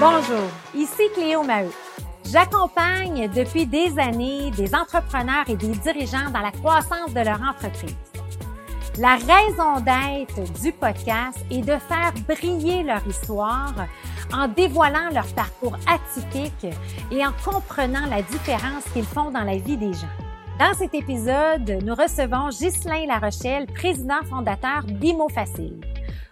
Bonjour, ici Cléo Maheu. J'accompagne depuis des années des entrepreneurs et des dirigeants dans la croissance de leur entreprise. La raison d'être du podcast est de faire briller leur histoire en dévoilant leur parcours atypique et en comprenant la différence qu'ils font dans la vie des gens. Dans cet épisode, nous recevons Ghislain Larochelle, président fondateur d'Imo Facile.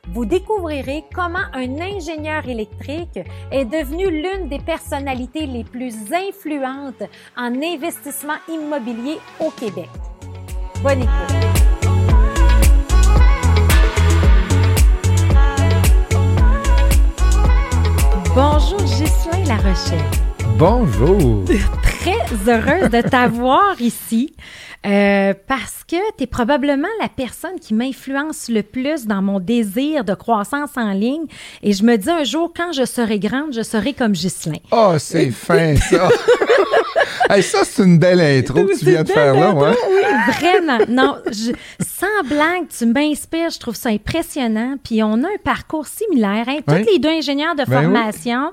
Vous découvrirez comment un ingénieur électrique est devenu l'une des personnalités les plus influentes en investissement immobilier au Québec. Bonne écoute. Bonjour Ghislain Larochelle. Bonjour. Très heureuse de t'avoir ici. Euh, parce que tu es probablement la personne qui m'influence le plus dans mon désir de croissance en ligne. Et je me dis un jour, quand je serai grande, je serai comme Ghislain. Oh, c'est fin, ça! ça, c'est une belle intro que tu viens de faire là, ouais. Oui, vraiment. Non, je, sans blague, tu m'inspires, je trouve ça impressionnant. Puis on a un parcours similaire, hein? Tous les deux ingénieurs de ben formation.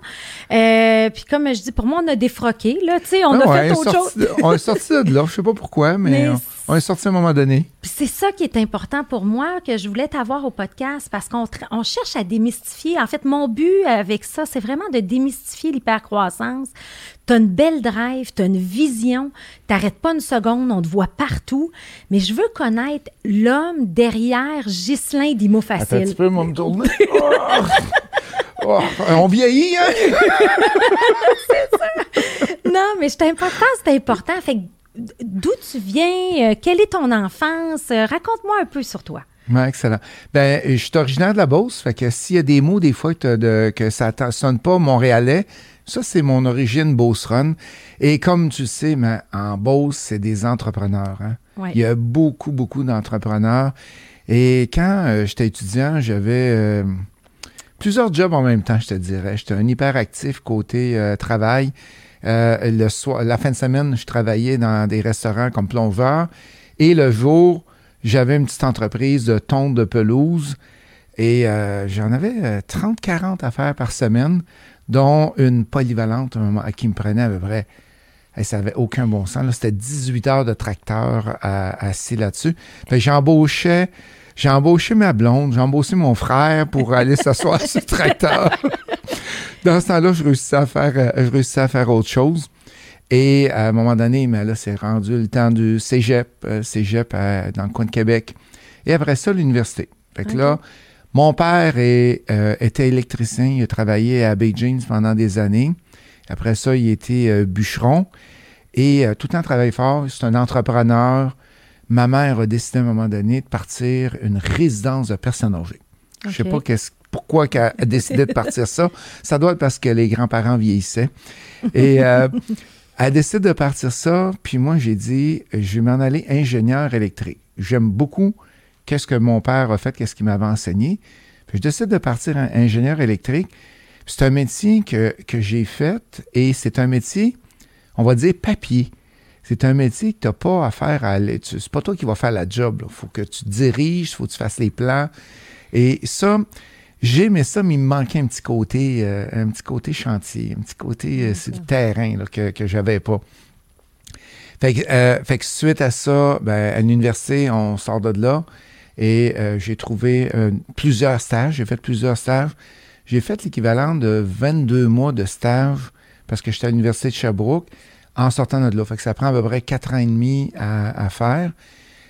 Euh, puis comme je dis, pour moi, on a défroqué, là, tu sais, on ben a fait autre chose. on est sorti de là, je sais pas pourquoi, mais on, est sorti à un moment donné. C'est ça qui est important pour moi, que je voulais t'avoir au podcast, parce qu'on on cherche à démystifier. En fait, mon but avec ça, c'est vraiment de démystifier l'hypercroissance. Tu as une belle drive, tu as une vision, t'arrêtes pas une seconde, on te voit partout, mais je veux connaître l'homme derrière Ghislain d'Imo Facile. Attends un petit peu, moi, me tourner. Oh, on vieillit, hein? c'est ça. Non, mais c'est important, c'est important. Fait d'où tu viens? Euh, quelle est ton enfance? Euh, raconte-moi un peu sur toi. Excellent. Ben, je suis originaire de la Beauce, fait que s'il y a des mots des fois que, que ça ne sonne pas montréalais, ça, c'est mon origine beauceronne. Et comme tu sais, mais en Beauce, c'est des entrepreneurs. Hein? Il y a beaucoup, beaucoup d'entrepreneurs. Et quand euh, j'étais étudiant, j'avais plusieurs jobs en même temps, je te dirais. J'étais un hyperactif côté travail. Euh, le la fin de semaine, je travaillais dans des restaurants comme plongeur. Et le jour, j'avais une petite entreprise de tonte de pelouse. Et euh, j'en avais 30-40 euh, affaires par semaine, dont une polyvalente qui me prenait à peu près. ça n'avait aucun bon sens. C'était 18 heures de tracteur assis là-dessus. J'embauchais j'ai embauché ma blonde, j'ai embauché mon frère pour aller s'asseoir sur le tracteur. Dans ce temps-là, je réussissais à faire, euh, je réussissais à faire autre chose. Et à un moment donné, mais là, c'est rendu le temps du cégep, euh, cégep euh, dans le coin de Québec. Et après ça, l'université. Fait que là, mon père est, était électricien, il a travaillé à James pendant des années. Après ça, il était bûcheron. Et tout le temps travaillé fort. C'est un entrepreneur ma mère a décidé à un moment donné de partir une résidence de personnes âgées. Je Je sais pas pourquoi elle a décidé de partir ça. Ça doit être parce que les grands-parents vieillissaient. Et euh, elle a décidé de partir ça. Puis moi, j'ai dit, je vais m'en aller ingénieur électrique. J'aime beaucoup qu'est-ce que mon père a fait, qu'est-ce qu'il m'avait enseigné. Puis je décide de partir ingénieur électrique. C'est un métier que, que j'ai fait et c'est un métier, on va dire, papier c'est un métier que tu n'as pas à faire à C'est pas toi qui vas faire la job. Il faut que tu diriges, il faut que tu fasses les plans. Et ça, j'aimais ça, mais il me manquait un petit côté, euh, un petit côté chantier, un petit côté euh, sur le terrain que, que j'avais pas. Fait que, euh, fait que, suite à ça, ben, à l'université, on sort de là et j'ai trouvé plusieurs stages. J'ai fait plusieurs stages. J'ai fait l'équivalent de 22 mois de stage parce que j'étais à l'université de Sherbrooke en sortant de là. Fait que ça prend à peu près quatre ans et demi à, faire.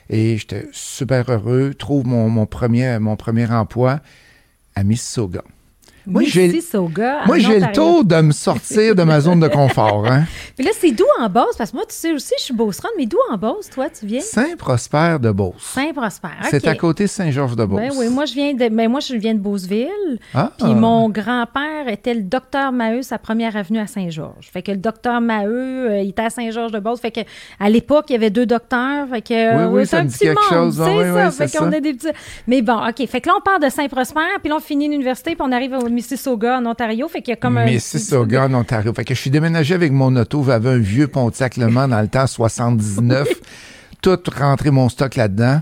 Et j'étais super heureux. Trouve mon, premier, mon premier emploi à Mississauga. Moi, j'ai le tour de me sortir de ma zone de confort. Hein? Puis là, c'est d'où en Beauce? Parce que moi, tu sais aussi, je suis Beauceronne, mais d'où en Beauce, toi, tu viens? Saint-Prosper de Beauce. Saint-Prosper, C'est à côté de Saint-Georges de Beauce. Ben oui, moi, je viens de, ben, moi, je viens de Beauceville. Ah. Puis mon grand-père était le docteur Maheu, sa première avenue à Saint-Georges. Fait que le docteur Maheu, euh, il était à Saint-Georges de Beauce. Fait que à l'époque, il y avait deux docteurs. Fait que, oui, oui, ça un petit quelque chose. Oui, ça. fait qu'on a des petits... Mais bon, OK. Fait que là, on part de Saint-Prosper, puis là, on finit l'université, puis on arrive au Mississauga, en Ontario. Fait qu'il y a comme un. Mississauga, en Ontario. Fait que je suis déménagé avec mon auto. J'avais un vieux Pontiac Le Mans dans le temps 79. Tout rentré mon stock là-dedans.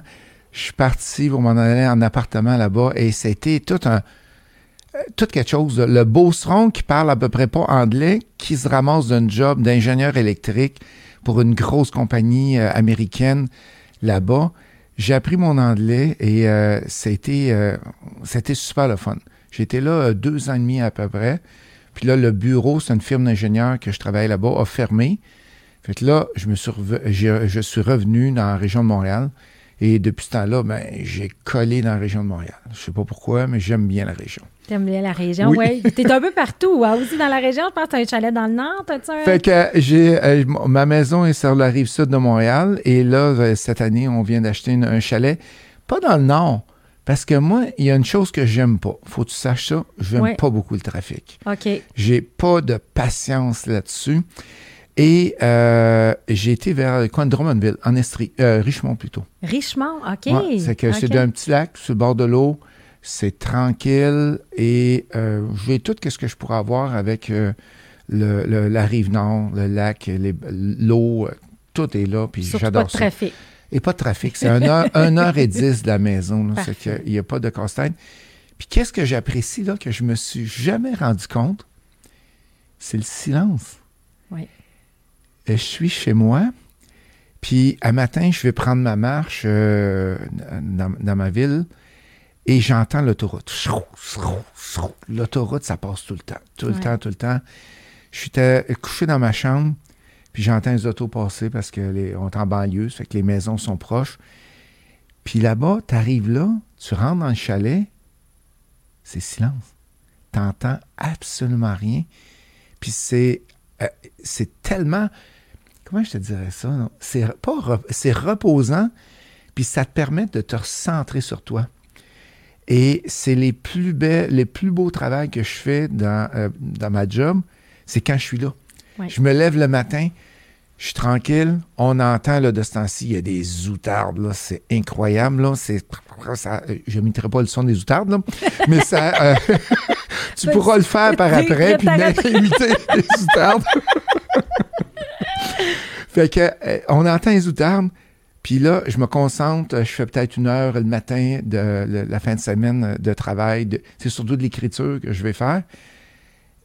Je suis parti pour m'en aller en appartement là-bas et c'était tout un. tout quelque chose. Le beauceron qui parle à peu près pas anglais, qui se ramasse d'un job d'ingénieur électrique pour une grosse compagnie euh, américaine là-bas. J'ai appris mon anglais et euh, c'était, euh, c'était super le fun. J'étais là deux ans et demi à peu près. Puis là, le bureau, c'est une firme d'ingénieurs que je travaillais là-bas, a fermé. Fait que là, je, me suis je suis revenu dans la région de Montréal. Et depuis ce temps-là, ben, j'ai collé dans la région de Montréal. Je sais pas pourquoi, mais j'aime bien la région. T'aimes bien la région, oui. Tu es un peu partout, hein, aussi dans la région. Je pense que tu as un chalet dans le Nord. Un... Fait que j'ai, euh, ma maison est sur la rive sud de Montréal. Et là, euh, cette année, on vient d'acheter un chalet. Pas dans le Nord. Parce que moi, il y a une chose que j'aime pas. Faut que tu saches ça. J'aime pas beaucoup le trafic. OK. J'ai pas de patience là-dessus. Et euh, j'ai été vers quoi, Drummondville, en Estrie, euh, Richemont plutôt. Richemont, OK. c'est que c'est d'un petit lac sur le bord de l'eau. C'est tranquille et euh, j'ai tout ce que je pourrais avoir avec le, la rive nord, le lac, l'eau, tout est là. Puis j'adore ça. Pas de trafic. Et pas de trafic. C'est 1 heure, heure et 10 de la maison. C'est qu'il n'y a pas de casse-tête. Puis qu'est-ce que j'apprécie là, que je me suis jamais rendu compte? C'est le silence. Oui. Euh, je suis chez moi, puis à matin, je vais prendre ma marche euh, dans, ma ville et j'entends l'autoroute. L'autoroute, ça passe tout le temps, tout le temps, tout le temps. Je suis couché dans ma chambre, puis j'entends les autos passer parce qu'on est en banlieue, ça fait que les maisons sont proches. Puis là-bas, tu arrives là, tu rentres dans le chalet, c'est silence. Tu n'entends absolument rien. Puis c'est euh, c'est tellement comment je te dirais ça? C'est reposant, puis ça te permet de te recentrer sur toi. Et c'est les plus les plus beaux travaux que je fais dans, euh, dans ma job, c'est quand je suis là. Je me lève le matin, je suis tranquille, on entend là, de ce temps-ci, il y a des outardes, c'est incroyable, là, ça, je n'imiterai pas le son des outardes, là, mais ça, euh, tu pourras le faire par après, puis imiter les outardes. fait que, euh, on entend les outardes, puis là, je me concentre, je fais peut-être une heure le matin de, la fin de semaine de travail. c'est surtout de l'écriture que je vais faire.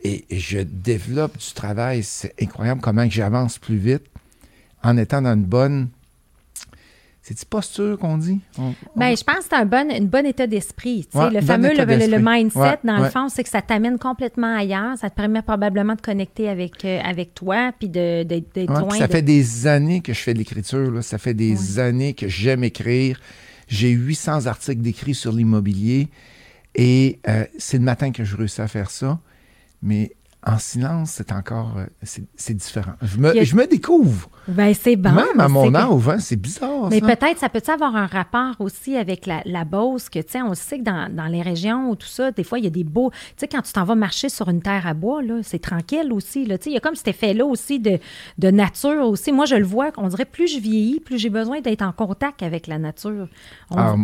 Et, je développe du travail. C'est incroyable comment j'avance plus vite en étant dans une bonne c'est-tu posture qu'on dit? Ben, je pense que c'est un bon, une bonne état d'esprit. le fameux le, mindset, dans le fond, c'est que ça t'amène complètement ailleurs. Ça te permet probablement de connecter avec, euh, avec toi puis d'être de, loin. Ça fait des années que je fais de l'écriture. Ça fait des années que j'aime écrire. J'ai 800 articles d'écrit sur l'immobilier et euh, c'est le matin que je réussis à faire ça. Mais en silence, c'est encore, euh, c'est différent. Je me, je me découvre. Ben, c'est bon. Même à mon âge, hein, c'est bizarre. Mais peut-être, ça peut avoir un rapport aussi avec la, la Beauce, que, tu sais, on sait que dans, dans, les régions ou tout ça, des fois, il y a des beaux. Tu sais, quand tu t'en vas marcher sur une terre à bois, là, c'est tranquille aussi. Là, tu sais, il y a comme cet effet-là aussi de, de nature aussi. Moi, je le vois, on dirait plus je vieillis, plus j'ai besoin d'être en contact avec la nature. On, ah,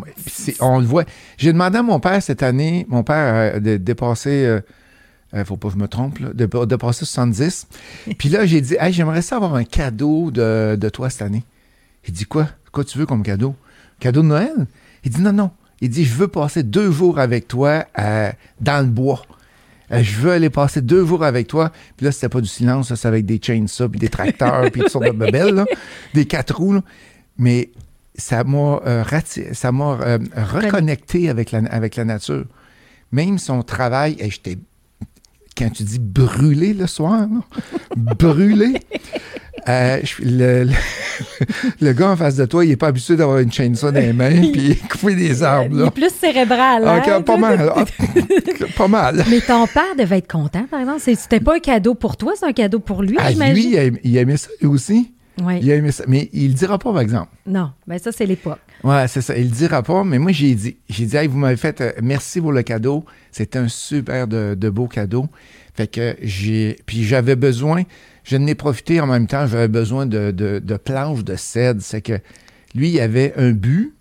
on le voit. J'ai demandé à mon père cette année, mon père a dépassé. Euh, il euh, faut pas que je me trompe, de, de, passer 70. Puis là, j'ai dit, hey, j'aimerais ça avoir un cadeau de, de, toi cette année. Il dit, quoi? Quoi tu veux comme cadeau? Cadeau de Noël? Il dit, non, non. Il dit, je veux passer deux jours avec toi euh, dans le bois. Euh, je veux aller passer deux jours avec toi. Puis là, c'était pas du silence, ça, c'est avec des chainsaws, puis des tracteurs, puis toutes sortes de bebelles, des quatre roues. Mais ça m'a ça m'a reconnecté avec la, avec la nature. Même son travail, j'étais quand tu dis brûler le soir, brûler, euh, le, gars en face de toi, il n'est pas habitué d'avoir une chainsaw dans les mains puis couper des arbres. Il est plus cérébral. Hein? pas mal. Ah, pas mal. Mais ton père devait être content, par exemple. C'était pas un cadeau pour toi, c'est un cadeau pour lui, ah, Lui, il aimait ça lui aussi. Oui. Il aimé ça. Mais il le dira pas, par exemple. Non, mais ça, c'est l'époque. Ouais, c'est ça. Il le dira pas, mais moi, j'ai dit. J'ai dit, hey, vous m'avez fait, euh, merci pour le cadeau. C'est un super de, beau cadeau. Fait que j'ai. Puis j'avais besoin, je n'ai profité en même temps, j'avais besoin de, de, planches de cèdre. C'est que lui, il y avait un but.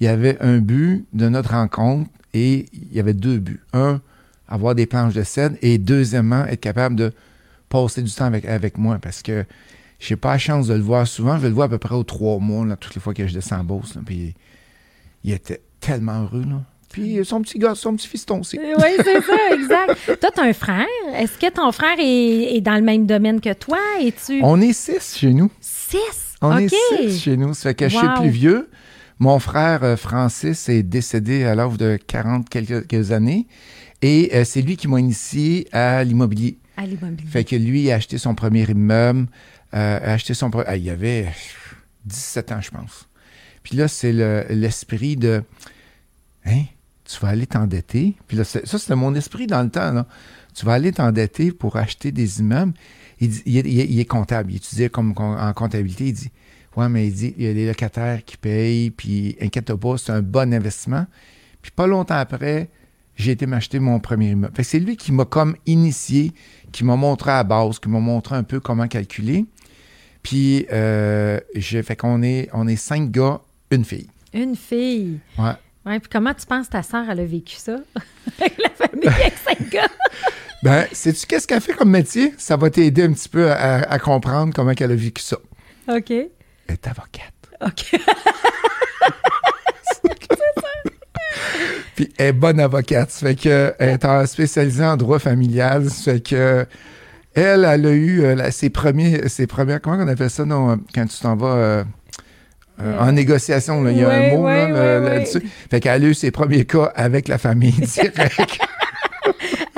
Il y avait un but de notre rencontre et il y avait deux buts. Un, avoir des planches de cèdre et deuxièmement, être capable de passer du temps avec, avec moi parce que j'ai pas la chance de le voir souvent. Je le vois à peu près aux trois mois, là, toutes les fois que je descends en Beauce. puis il était tellement heureux, là, Puis son petit gars, son petit fiston aussi. Oui, c'est ça, exact. toi, tu as un frère? Est-ce que ton frère est, est dans le même domaine que toi? Es-tu... On est six chez nous. Six? On est six chez nous. Ça fait que je suis plus vieux. Mon frère euh, Francis est décédé à l'âge de 40 quelques années. Et euh, c'est lui qui m'a initié à l'immobilier. À l'immobilier. Fait que lui, il a acheté son premier immeuble. Euh, son... ah, il avait 17 ans, je pense. Puis là, c'est le- l'esprit de... Hein? Tu vas aller t'endetter. Puis là, ça, c'était mon esprit dans le temps. Tu vas aller t'endetter pour acheter des immeubles. Il, est- il est, comptable. Il étudiait comme com- en comptabilité. Il dit Ouais, mais il dit il y a les locataires qui payent. Puis inquiète pas, c'est un bon investissement. Puis pas longtemps après, j'ai été m'acheter mon premier immeuble. C'est lui qui m'a comme initié, qui m'a montré à base, qui m'a montré un peu comment calculer. Puis euh, j'ai fait qu'on est, on est cinq gars, une fille. Une fille. Ouais. Ouais, puis comment tu penses que ta sœur, elle a vécu ça? avec la famille, avec cinq gars. Ben, sais-tu qu'est-ce qu'elle fait comme métier? Ça va t'aider un petit peu à, à comprendre comment elle a vécu ça. OK. Elle est avocate. OK. Puis elle est bonne avocate. Ça fait que elle est spécialisée en droit familial. Ça fait que elle, elle a eu euh, la- ses premiers, ses premières, comment on appelle ça, non, euh, quand tu t'en vas euh, euh, en négociation, là, il y a un mot là, là-dessus. Fait qu'elle a eu ses premiers cas avec la famille.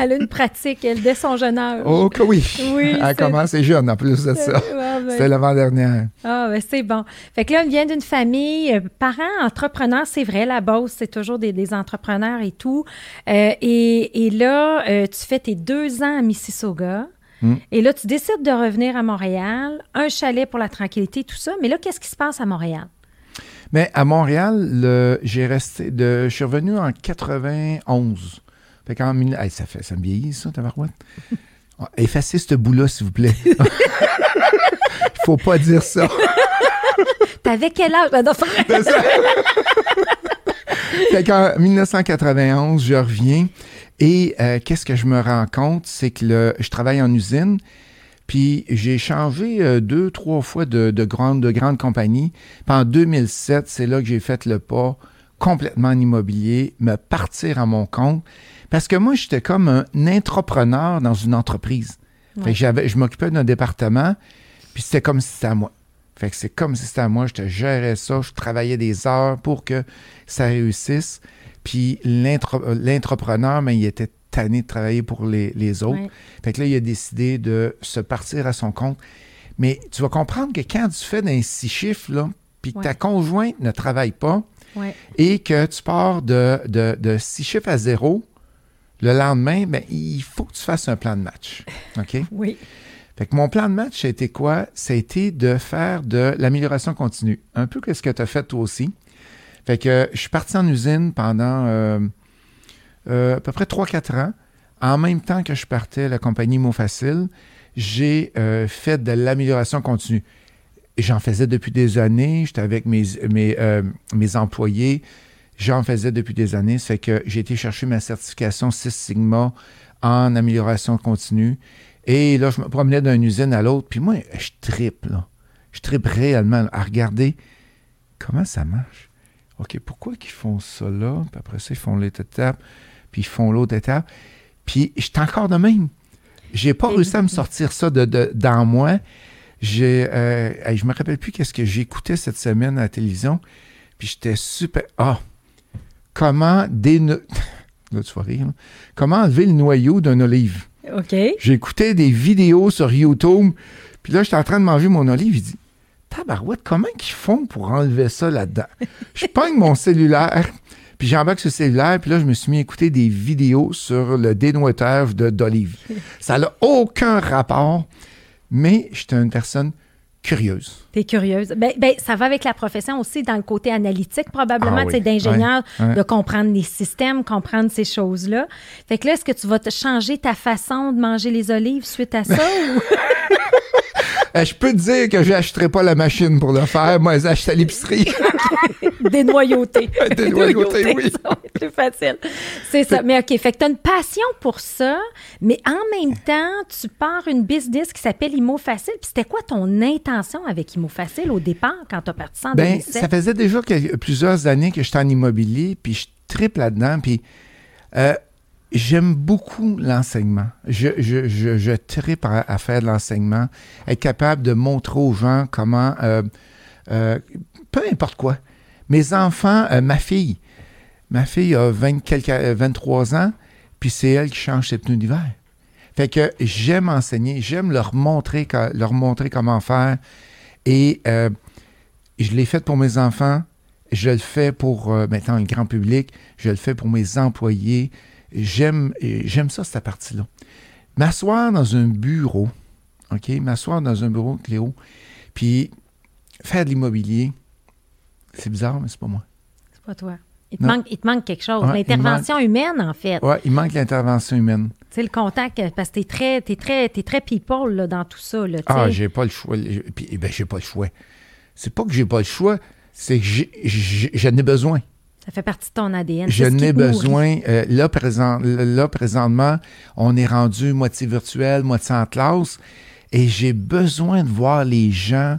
Elle a une pratique, elle, dès son jeune âge. oh que oui! Oui, elle commence jeune en plus de ça. Ah, ben, C'était l'avant-dernière. Ah, ben c'est bon. Fait que là, on vient d'une famille, euh, parents entrepreneurs, c'est vrai, la base, c'est toujours des, des entrepreneurs et tout. Euh, et, et là, euh, tu fais tes deux ans à Mississauga. Mm. Et là, tu décides de revenir à Montréal, un chalet pour la tranquillité, tout ça. Mais là, qu'est-ce qui se passe à Montréal? Mais à Montréal, j'ai resté de. Je suis revenu en 91. Fait qu'en hey, ça fait ça me vieillit, ça, tabarouette. Effacez ce bout-là, s'il vous plaît. Il faut pas dire ça. T'avais quel âge? Ben, fait qu'en 1991, je reviens. Et euh, qu'est-ce que je me rends compte? C'est que le- je travaille en usine. Puis j'ai changé euh, deux, trois fois de, de, grande, de grande compagnie. Puis en 2007, c'est là que j'ai fait le pas complètement en immobilier, me partir à mon compte. Parce que moi, j'étais comme un entrepreneur dans une entreprise. Fait Ouais. que j'avais, je m'occupais d'un département, puis c'était comme si c'était à moi. Fait que c'est comme si c'était à moi, je te gérais ça, je travaillais des heures pour que ça réussisse. Puis euh, l'entrepreneur, mais il était tanné de travailler pour les, les autres. Ouais. Fait que là, il a décidé de se partir à son compte. Mais tu vas comprendre que quand tu fais d'un six chiffres, là, puis que Ouais. ta conjointe ne travaille pas Ouais. et que tu pars de, de, de six chiffres à zéro, le lendemain, ben, il faut que tu fasses un plan de match. OK? Oui. Fait que mon plan de match, ça a été quoi? Ça a été de faire de l'amélioration continue. Un peu que ce que tu as fait toi aussi. Fait que je suis parti en usine pendant euh, euh, à peu près 3-4 ans. En même temps que je partais à la compagnie Mot Facile, j'ai euh, fait de l'amélioration continue. J'en faisais depuis des années. J'étais avec mes, mes, mes employés. J'en faisais depuis des années. Fait que j'ai été chercher ma certification Six Sigma en amélioration continue. Et là, je me promenais d'une usine à l'autre. Puis moi, je tripe, là. Je tripe réellement à regarder comment ça marche. OK, pourquoi qu'ils font ça là? Puis après ça, ils font l'autre étape. Puis ils font l'autre étape. Puis j'étais encore de même. J'ai pas réussi à me sortir ça de, de- dans moi. J'ai, euh, je me rappelle plus qu'est-ce que j'écoutais cette semaine à la télévision. Puis j'étais super. Ah! Comment déno... Là, tu vas rire. là. Comment enlever le noyau d'un olive? OK. J'écoutais des vidéos sur YouTube. Puis là, j'étais en train de manger mon olive. Il dit Tabarouette, comment ils font pour enlever ça là-dedans? Je pogne mon cellulaire. Puis j'embarque le cellulaire. Puis là, je me suis mis à écouter des vidéos sur le dénouettage de- d'olive. Ça n'a aucun rapport. Mais j'étais une personne curieuse. T'es curieuse. Ben, ben, ça va avec la profession aussi dans le côté analytique, probablement, Ah tu sais, oui. d'ingénieur, de comprendre les systèmes, comprendre ces choses-là. Fait que là, est-ce que tu vas te changer ta façon de manger les olives suite à ça? ou... Euh, je peux te dire que je n'achèterai pas la machine pour le faire. Moi, j'achète à l'épicerie. Dénoyauté. Dénoyauté, oui. ça va être plus facile. C'est ça. Mais OK, fait que tu as une passion pour ça, mais en même temps, tu pars une business qui s'appelle Imo Facile. Puis c'était quoi ton intention avec Imo Facile au départ quand tu as parti ça en Ben, 2007? ça faisait déjà plusieurs années que j'étais en immobilier, puis je tripe là-dedans. Puis euh, j'aime beaucoup l'enseignement. Je, je, tripe à, faire de l'enseignement, être capable de montrer aux gens comment, euh, euh, peu importe quoi. Mes enfants, ma fille, ma fille a 20, quelques, 23 ans, puis c'est elle qui change ses pneus d'hiver. Fait que j'aime enseigner, j'aime leur montrer, leur montrer comment faire. Et je l'ai fait pour mes enfants, je le fais pour euh, maintenant le grand public, je le fais pour mes employés. J'aime, j'aime ça, cette partie-là. M'asseoir dans un bureau, OK? M'asseoir dans un bureau, Cléo, puis faire de l'immobilier, c'est bizarre, mais c'est pas moi. C'est pas toi. Il te, manque, il te manque quelque chose. l'intervention humaine, en fait. Oui, il manque l'intervention humaine. Tu sais, le contact, parce que t'es très, es très, es très people là, dans tout ça. Là, ah, j'ai pas le choix. Puis, eh ben, j'ai pas le choix. C'est pas que j'ai pas le choix, c'est que j'en ai besoin. Ça fait partie de ton ADN. Je n'ai besoin. Euh, là, présent, là, présentement, on est rendu moitié virtuel, moitié en classe, et j'ai besoin de voir les gens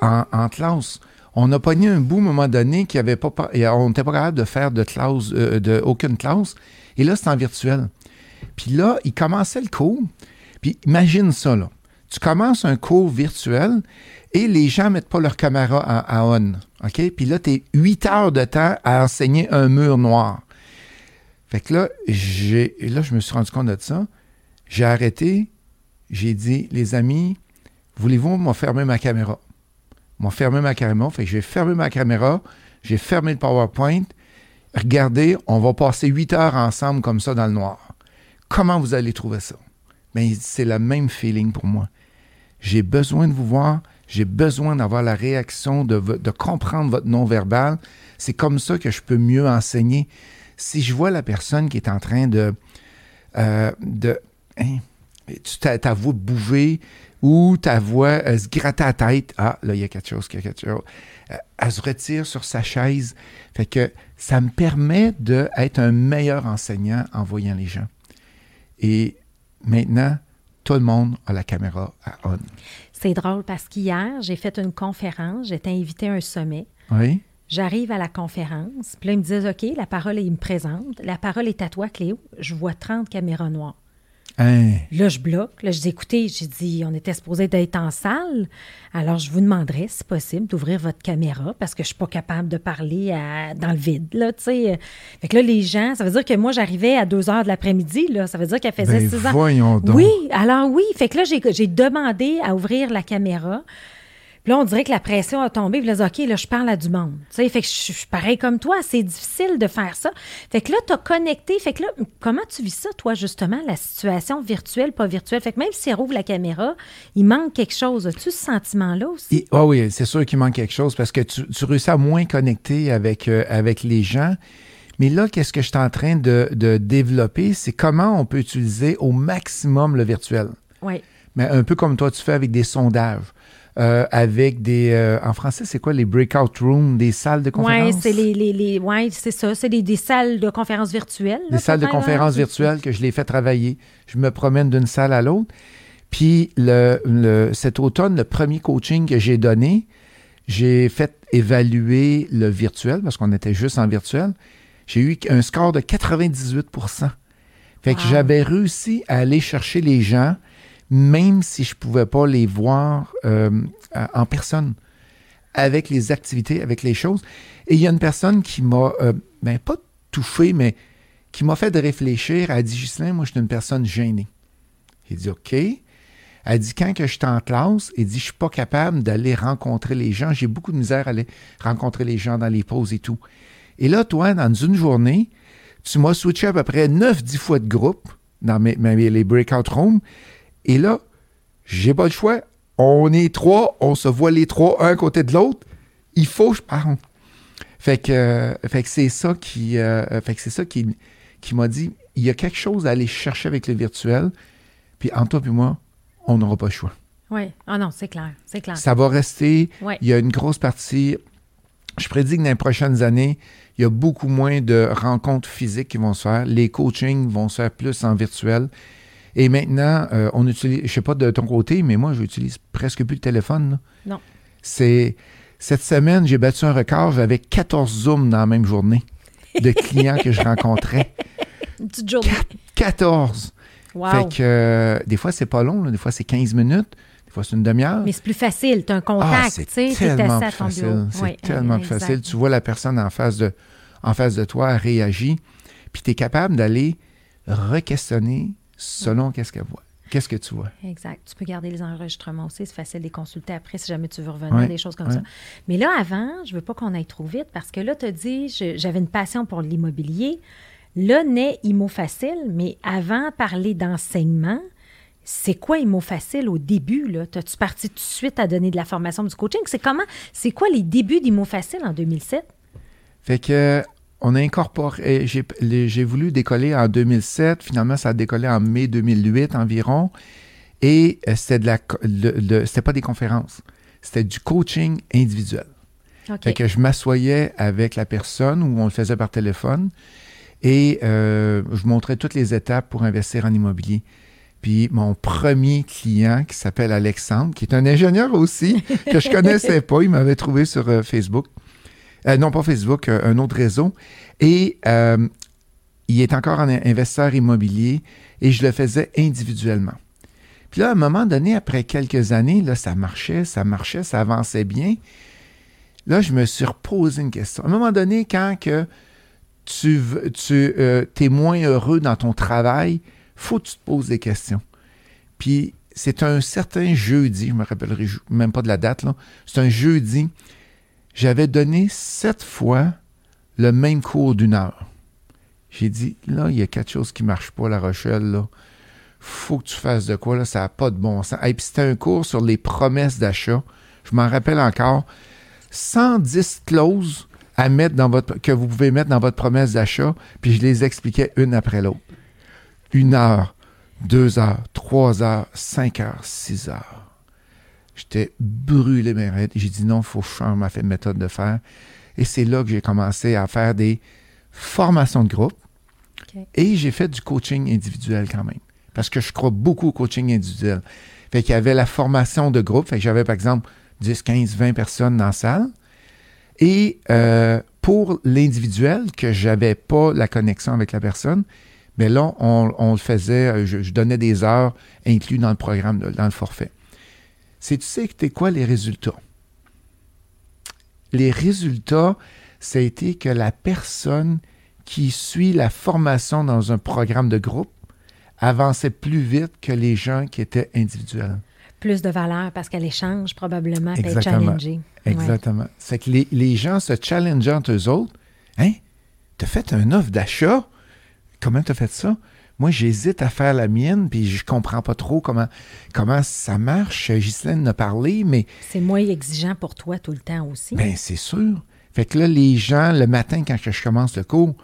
en, classe. On a pogné un bout à un moment donné qui avait pas, on n'était pas capable de faire de classe, euh, de aucune classe, et là, c'est en virtuel. Puis là, il commençait le cours. Puis imagine ça, là. Tu commences un cours virtuel et les gens mettent pas leur caméra à, on. OK? Puis là, tu es huit heures de temps à enseigner un mur noir. Fait que là, là, je me suis rendu compte de ça. J'ai arrêté. J'ai dit, les amis, voulez-vous m'en fermer ma caméra? M'en fermer ma caméra. Fait que j'ai fermé ma caméra. J'ai fermé le PowerPoint. Regardez, on va passer huit heures ensemble comme ça dans le noir. Comment vous allez trouver ça? Ben, c'est le même feeling pour moi. J'ai besoin de vous voir. J'ai besoin d'avoir la réaction, de, comprendre votre non-verbal. C'est comme ça que je peux mieux enseigner. Si je vois la personne qui est en train de... Euh, hein, tu ta, voix bouger ou ta voix se gratter la tête. Ah, là, il y a quelque chose, il y a quelque chose. Euh, elle se retire sur sa chaise. Fait que ça me permet d'être un meilleur enseignant en voyant les gens. Et maintenant, tout le monde a la caméra à on. C'est drôle parce qu'hier, j'ai fait une conférence, j'étais invité à un sommet. Oui. J'arrive à la conférence, puis là, ils me disent OK, la parole, ils me présente. La parole est à toi, Cléo. Je vois 30 caméras noires. Hein? Là, je bloque. Là, je dis, écoutez, j'ai dit, on était supposé d'être en salle. Alors, je vous demanderais, si possible, d'ouvrir votre caméra parce que je suis pas capable de parler dans le vide, là, tu sais. Fait que là, les gens, ça veut dire que moi, j'arrivais à 2 heures de l'après-midi, là. Ça veut dire qu'elle faisait 6 ben, ans. Oui, alors oui. Fait que là, j'ai demandé à ouvrir la caméra. Puis là, on dirait que la pression a tombé. Puis là, OK, là, je parle à du monde. Tu sais, fait que je suis pareil comme toi. C'est difficile de faire ça. Fait que là, tu as connecté. Fait que là, comment tu vis ça, toi, justement, la situation virtuelle, pas virtuelle? Fait que même si elle rouvre la caméra, il manque quelque chose. As-tu ce sentiment-là aussi? Ah oui, c'est sûr qu'il manque quelque chose parce que tu, tu réussis à moins connecter avec, euh, avec les gens. Mais là, qu'est-ce que je suis en train de, de développer? C'est comment on peut utiliser au maximum le virtuel. Oui. Mais un peu comme toi, tu fais avec des sondages. Euh, avec des. Euh, en français, c'est quoi les breakout rooms, des salles de conférence? Oui, c'est les, les, ouais, c'est ça. C'est des, salles de conférence virtuelles. Des salles de conférence virtuelles que je les fais travailler. Je me promène d'une salle à l'autre. Puis le, cet automne, le premier coaching que j'ai donné, j'ai fait évaluer le virtuel parce qu'on était juste en virtuel. J'ai eu un score de 98% Fait que j'avais réussi à aller chercher les gens même si je ne pouvais pas les voir euh, en personne, avec les activités, avec les choses. Et il y a une personne qui m'a, euh, ben, pas touché, mais qui m'a fait de réfléchir. Elle a dit, Ghislain, moi, je suis une personne gênée. J'ai dit, OK. Elle dit, quand que je suis en classe, elle dit, je suis pas capable d'aller rencontrer les gens. J'ai beaucoup de misère à aller rencontrer les gens dans les pauses et tout. Et là, toi, dans une journée, tu m'as switché à peu près 9-10 fois de groupe dans les breakout rooms. Et là, j'ai pas le choix. On est trois, on se voit les trois un côté de l'autre. Il faut que je parle. Fait que, fait que c'est ça qui, euh, fait que c'est ça qui, qui m'a dit, il y a quelque chose à aller chercher avec le virtuel. Puis entre toi et moi, on n'aura pas le choix. Oui. Ah non, c'est clair. C'est clair. Ça va rester. Il y a une grosse partie. Je prédis que dans les prochaines années, il y a beaucoup moins de rencontres physiques qui vont se faire. Les coachings vont se faire plus en virtuel. Et maintenant, euh, on utilise, je ne sais pas de ton côté, mais moi, j'utilise presque plus le téléphone. Non. C'est, cette semaine, j'ai battu un record, j'avais 14 zooms dans la même journée. de clients que je rencontrais. Une petite journée. 14. Wow. Fait que euh, des fois, c'est pas long. là. Des fois, c'est 15 minutes. Des fois, c'est une demi-heure. Mais c'est plus facile, tu as un Ah, contact, c'est sais, t'es tellement plus facile. C'est Oui, tellement plus facile. Tu vois la personne en face de, en face de toi, elle réagit, puis tu es capable d'aller re-questionner selon qu'est-ce qu'elle voit. Qu'est-ce que tu vois? Exact. Tu peux garder les enregistrements aussi. C'est facile de les consulter après si jamais tu veux revenir, Ouais, des choses comme ouais. ça. Mais là, avant, je veux pas qu'on aille trop vite parce que là, tu as dit, j'avais une passion pour l'immobilier. Là, naît Imo Facile, mais avant, parler d'enseignement, c'est quoi Imo Facile au début? Là? T'as-tu parti tout de suite à donner de la formation du coaching? C'est comment? C'est quoi les débuts d'Imo Facile en 2007? Fait que on a incorporé, j'ai voulu décoller en 2007, finalement ça a décollé en mai 2008 environ, et euh, c'était de la, co- le- le- c'était pas des conférences, c'était du coaching individuel. Fait que je m'assoyais avec la personne ou on le faisait par téléphone et euh, je montrais toutes les étapes pour investir en immobilier. Puis mon premier client qui s'appelle Alexandre, qui est un ingénieur aussi, que je connaissais pas, il m'avait trouvé sur euh, Facebook. Euh, non, pas Facebook, euh, un autre réseau. Et euh, il est encore un investisseur immobilier et je le faisais individuellement. Puis là, à un moment donné, après quelques années, là, ça marchait, ça marchait, ça avançait bien. Là, je me suis reposé une question. À un moment donné, quand tu, tu es moins heureux dans ton travail, faut que tu te poses des questions. Puis c'est un certain jeudi, je me rappellerai même pas de la date. C'est un jeudi. J'avais donné sept fois le même cours d'une heure. J'ai dit, là, il y a quelque chose qui marche pas, La Rochelle, là. Faut que tu fasses de quoi, là, ça n'a pas de bon sens. Et puis c'était un cours sur les promesses d'achat. Je m'en rappelle encore. 110 clauses à mettre dans votre, que vous pouvez mettre dans votre promesse d'achat, puis je les expliquais une après l'autre. Une heure, deux heures, trois heures, cinq heures, six heures. J'étais brûlé, mes raides. J'ai dit non, il faut que je change ma méthode de faire. Et c'est là que j'ai commencé à faire des formations de groupe. Et j'ai fait du coaching individuel quand même. Parce que je crois beaucoup au coaching individuel. Fait qu'il y avait la formation de groupe. Fait que j'avais, par exemple, 10, 15, 20 personnes dans la salle. Et euh, pour l'individuel, que j'avais pas la connexion avec la personne, mais là, on, on le faisait, euh, je, je donnais des heures inclus dans le programme, dans le forfait. C'est, tu sais, que t'es quoi les résultats? Les résultats, ça a été que la personne qui suit la formation dans un programme de groupe avançait plus vite que les gens qui étaient individuels. Plus de valeur parce qu'elle échange probablement, elle est Exactement. challengée. Ouais. Exactement. C'est que les, les gens se challengent entre eux autres. Hein? T'as fait un offre d'achat? Comment t'as fait ça? Moi, j'hésite à faire la mienne, puis je comprends pas trop comment, comment ça marche. Ghislaine en a parlé, mais C'est moins exigeant pour toi tout le temps aussi. ben, c'est sûr. Fait que là, les gens, le matin, quand je commence le cours,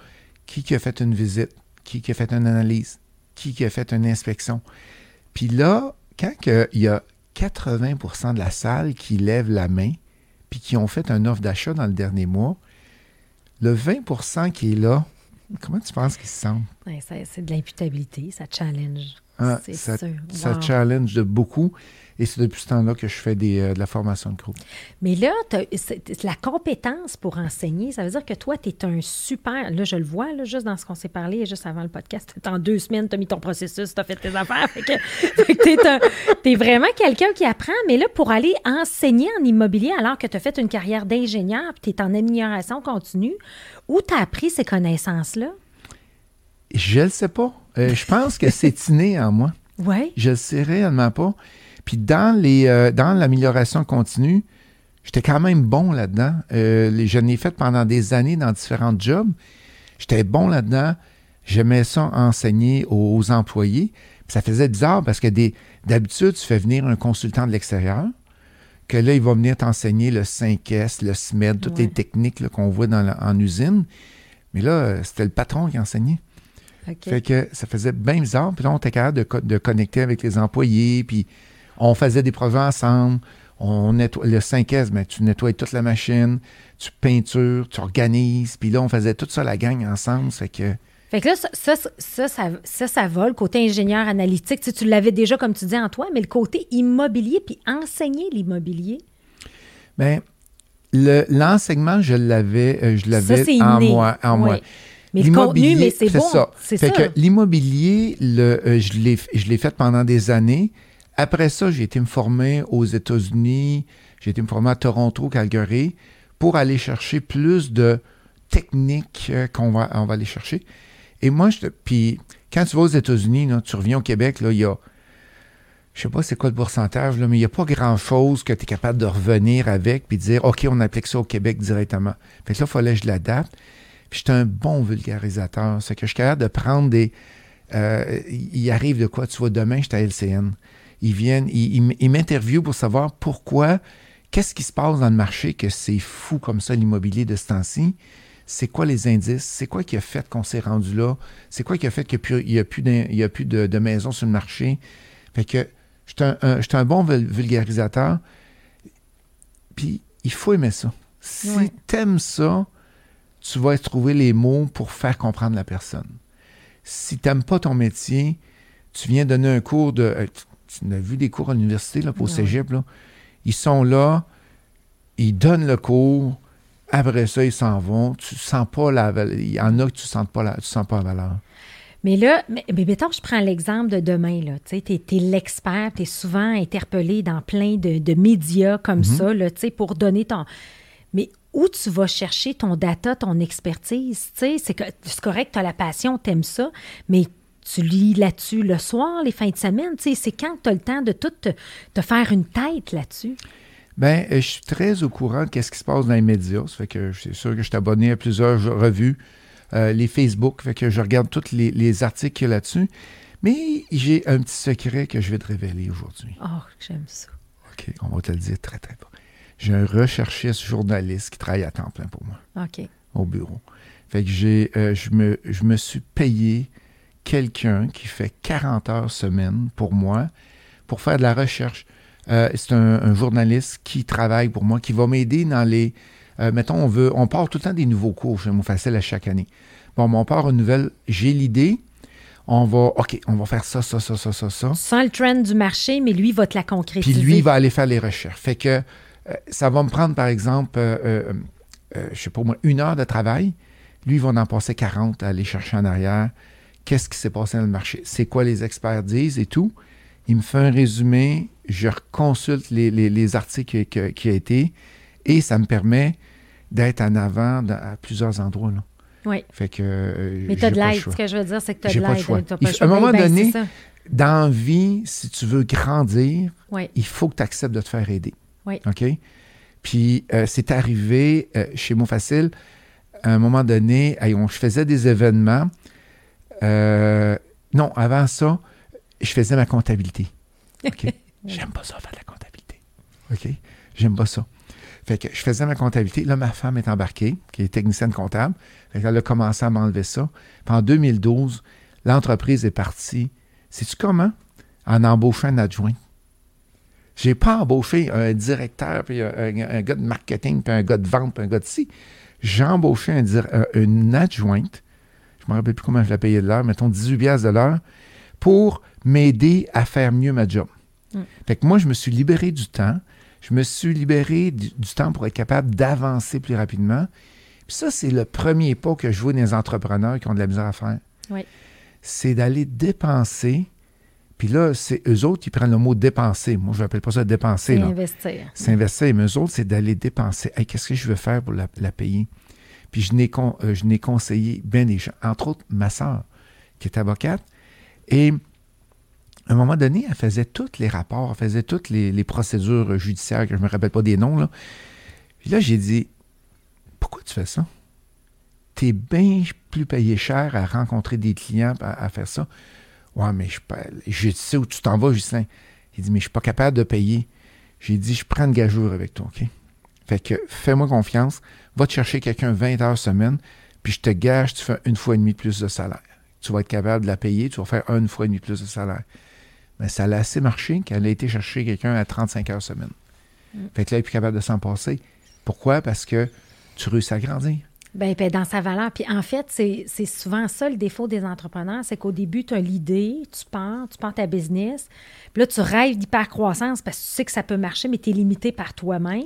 qui qui a fait une visite? Qui qui a fait une analyse? Qui qui a fait une inspection? Puis là, quand il y a 80% de la salle qui lève la main, puis qui ont fait un offre d'achat dans le dernier mois, le 20% qui est là, comment tu penses qu'ils se sentent? Ouais, ça- c'est de l'imputabilité, ça challenge. Ah, c'est ça, sûr. ça Wow. challenge de beaucoup. Et c'est depuis ce temps-là que je fais des, euh, de la formation de groupe. Mais là, la compétence pour enseigner, ça veut dire que toi, tu es un super. Là, je le vois, là, juste dans ce qu'on s'est parlé, juste avant le podcast. En deux semaines, tu as mis ton processus, tu as fait tes affaires. Fait que, tu es, vraiment quelqu'un qui apprend. Mais là, pour aller enseigner en immobilier, alors que tu as fait une carrière d'ingénieur tu es en amélioration continue, où tu as appris ces connaissances-là? Je le sais pas. Euh, je pense que c'est inné en moi. Oui. Je le sais réellement pas. Puis dans les euh, dans l'amélioration continue, j'étais quand même bon là-dedans. Euh, les, je l'ai fait pendant des années dans différents jobs. J'étais bon là-dedans. J'aimais ça enseigner aux, aux employés. Puis ça faisait bizarre parce que des- d'habitude, tu fais venir un consultant de l'extérieur, que là, il va venir t'enseigner le 5S, le SMED, toutes Ouais. les techniques là, qu'on voit dans la- en usine. Mais là, c'était le patron qui enseignait. Fait que ça faisait bien bizarre. Puis là, on était capable de, co- de connecter avec les employés. Puis on faisait des projets ensemble. On nettoie, le 5S, ben, tu nettoies toute la machine, tu peintures, tu organises. Puis là, on faisait tout ça, la gang, ensemble. Fait que Fait que là, ça, ça, ça, ça, ça, ça va, le côté ingénieur analytique. Tu, l'avais déjà, comme tu dis, en toi, mais le côté immobilier, puis enseigner l'immobilier. le- l'enseignement, je l'avais, euh, je l'avais en moi. En moi. Mais le contenu, mais c'est bon. ça. C'est Fait ça. que l'immobilier, euh, je l'ai fait pendant des années. Après ça, j'ai été me former aux États-Unis, j'ai été me former à Toronto, Calgary, pour aller chercher plus de techniques euh, qu'on va, on va aller chercher. Et moi, puis quand tu vas aux États-Unis, tu reviens au Québec, là, il y a, je sais pas c'est quoi le pourcentage, mais il n'y a pas grand-chose que tu es capable de revenir avec puis de dire, OK, on applique ça au Québec directement. Fait que là, il fallait que je l'adapte. Puis j'étais un bon vulgarisateur. C'est que je suis capable de prendre des... euh, il arrive de quoi? Tu vois, demain, j'étais à LCN. Ils viennent, ils, m'interviewent pour savoir pourquoi, qu'est-ce qui se passe dans le marché que c'est fou comme ça, l'immobilier de ce temps-ci? C'est quoi les indices? C'est quoi qui a fait qu'on s'est rendu là? C'est quoi qui a fait qu'il n'y a plus, il y a plus de, de maisons sur le marché? Fait que j'étais un, un- bon vul- vulgarisateur. Puis il faut aimer ça. Si Ouais. t'aimes ça, tu vas trouver les mots pour faire comprendre la personne. Si t'aimes pas ton métier, tu viens donner un cours de... Tu, as vu des cours à l'université, là, pour Ouais. cégep, là? Ils sont là, ils donnent le cours, après ça, ils s'en vont. Tu sens pas la valeur. Il y en a que tu sens pas la, tu sens pas la valeur. Mais là, mais, mais mettons, je prends l'exemple de demain. Tu es, l'expert, tu es souvent interpellé dans plein de, de médias comme Mhm. ça, là, tu sais, pour donner ton. Mais où tu vas chercher ton data, ton expertise? c'est correct, tu as la passion, tu aimes ça, mais tu lis là-dessus le soir, les fins de semaine. tu sais, C'est quand tu as le temps de tout te, te faire une tête là-dessus? Ben, euh, je suis très au courant de ce qui se passe dans les médias. Ça fait que c'est sûr que je suis abonné à plusieurs revues, euh, les Facebook, fait que je regarde tous les, les articles qu'il y a là-dessus. Mais j'ai un petit secret que je vais te révéler aujourd'hui. Oh, j'aime ça. OK, on va te le dire très, très pas. J'ai un recherchiste journaliste qui travaille à temps plein pour moi, OK. au bureau. Fait que j'ai, euh, je, me, je me suis payé quelqu'un qui fait 40 heures semaine pour moi pour faire de la recherche. Euh, c'est un, un journaliste qui travaille pour moi, qui va m'aider dans les. euh, mettons, on veut. On part tout le temps des nouveaux cours chez Mon Facile à chaque année. Bon, mais on part une nouvelle. J'ai l'idée. On va. OK, on va faire ça, ça, ça, ça, ça, ça. Sans le trend du marché, mais lui va te la Puis concrétiser. lui, il va aller faire les recherches. Fait que euh, ça va me prendre, par exemple, je sais pas moi, une heure de travail. Lui, il va en passer 40 à aller chercher en arrière. Qu'est-ce qui s'est passé dans le marché? C'est quoi les experts disent et tout. Il me fait un résumé. Je reconsulte les, les- les articles qui, qui, qui a été et ça me permet d'être en avant dans- à plusieurs endroits. Là. Oui. Fait que. euh, Mais tu as de l'aide. Ce que je veux dire, c'est que tu as de l'aide. à un moment Ben, donné. Dans la vie, si tu veux grandir, Oui. il faut que tu acceptes de te faire aider. Oui. OK? Puis euh, c'est arrivé euh, chez Mot Facile, à un moment donné, on- je faisais des événements. Euh, non, avant ça, je faisais ma comptabilité. OK? J'aime pas ça, faire de la comptabilité. OK? J'aime pas ça. Fait que je faisais ma comptabilité. Là, ma femme est embarquée, qui est technicienne comptable. Fait qu'elle a commencé à m'enlever ça. Puis en 2012, l'entreprise est partie. Sais-tu comment? En embauchant un adjoint. J'ai pas embauché un directeur, puis un, un- un gars de marketing, puis un gars de vente, puis un gars de ci. J'ai embauché un euh, une adjointe, je me rappelle plus comment je la payais de l'heure, mettons 18 piastres de l'heure, pour m'aider à faire mieux ma job. Mm. Fait que moi, je me suis libéré du temps. Je me suis libéré du, du temps pour être capable d'avancer plus rapidement. Puis ça, c'est le premier pas que je vois des entrepreneurs qui ont de la misère à faire. Oui. C'est d'aller dépenser. Puis là, c'est eux autres qui prennent le mot dépenser. Moi, je n'appelle pas ça dépenser. C'est investir. C'est investir. Mais eux autres, c'est d'aller dépenser. Hey, qu'est-ce que je veux faire pour la, la payer? Puis je n'ai, con- euh, conseillé bien des gens. Entre autres, ma soeur, qui est avocate. Et à un moment donné, elle faisait tous les rapports, elle faisait toutes les, procédures judiciaires, que je ne me rappelle pas des noms. Là. Puis là, j'ai dit, pourquoi tu fais ça? Tu es bien plus payé cher à rencontrer des clients, à, faire ça. Ouais, mais je, je sais où tu t'en vas, Justin. Il dit, mais je suis pas capable de payer. J'ai dit, je prends une gageure avec toi, OK? Fait que fais-moi confiance, va te chercher quelqu'un 20 heures semaine, puis je te gage, tu fais une fois et demie plus de salaire. Tu vas être capable de la payer, tu vas faire une fois et demie plus de salaire. Mais ça a assez marché qu'elle a été chercher quelqu'un à 35 heures semaine. Fait que là, elle est plus capable de s'en passer. Pourquoi? Parce que tu réussis à grandir. Bien, ben, dans sa valeur. Puis en fait, c'est souvent ça le défaut des entrepreneurs, c'est qu'au début, tu as l'idée, tu pars, tu pars ta business, puis là, tu rêves d'hypercroissance parce que tu sais que ça peut marcher, mais tu es limité par toi-même.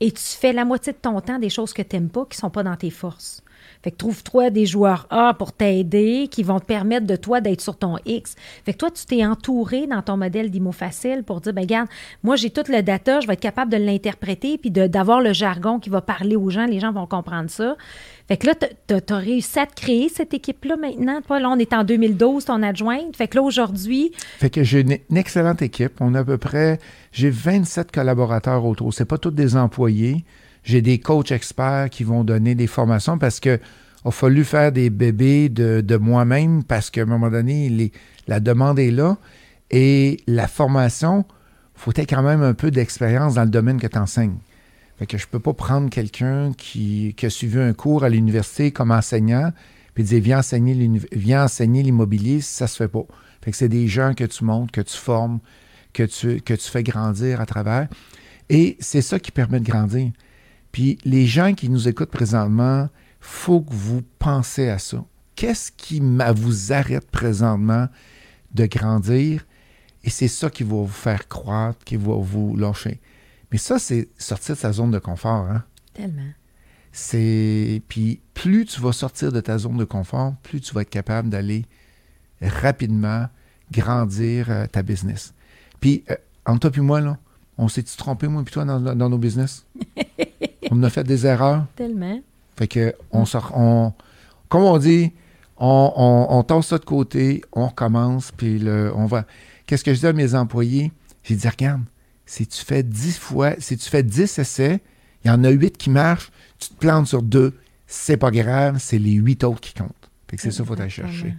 Et tu fais la moitié de ton temps des choses que tu n'aimes pas, qui ne sont pas dans tes forces. Fait que trouve-toi des joueurs A pour t'aider, qui vont te permettre de toi d'être sur ton X. Fait que toi, tu t'es entouré dans ton modèle d'IMO facile pour dire, ben regarde, moi, j'ai tout le data, je vais être capable de l'interpréter, puis d'avoir le jargon qui va parler aux gens, les gens vont comprendre ça. Fait que là, tu as réussi à te créer cette équipe-là maintenant. Toi, là, on est en 2012, ton adjointe. Fait que là, aujourd'hui, Fait que j'ai une, excellente équipe. On a à peu près, j'ai 27 collaborateurs autour. C'est pas tous des employés. J'ai des coachs experts qui vont donner des formations parce que a fallu faire des bébés de, moi-même parce qu'à un moment donné, la demande est là. Et la formation, faut être quand même un peu d'expérience dans le domaine que tu enseignes. Fait que je peux pas prendre quelqu'un qui, a suivi un cours à l'université comme enseignant puis dire viens enseigner viens enseigner l'immobilier, ça se fait pas. C'est des gens que tu montes, que tu formes, que tu, que tu fais grandir à travers. Et c'est ça qui permet de grandir. Puis les gens qui nous écoutent présentement, faut que vous pensez à ça. Qu'est-ce qui vous arrête présentement de grandir? Et c'est ça qui va vous faire croître, qui va vous lâcher. Mais ça, c'est sortir de sa zone de confort. Hein? tellement. C'est puis plus tu vas sortir de ta zone de confort, plus tu vas être capable d'aller rapidement grandir euh, ta business. Puis euh, entre toi et moi là, on s'est-tu trompé moi et toi dans, dans nos business? On a fait des erreurs. Tellement. Fait que on sort, on, comme on dit, on, on, on tasse ça de côté, on recommence, puis le, on va. Qu'est-ce que je dis à mes employés? J'ai dit regarde, si tu fais 10 fois, si tu fais 10 essais, il y en a 8 qui marchent, tu te plantes sur deux, c'est pas grave, c'est les 8 autres qui comptent. Fait que c'est ça qu'il faut aller chercher.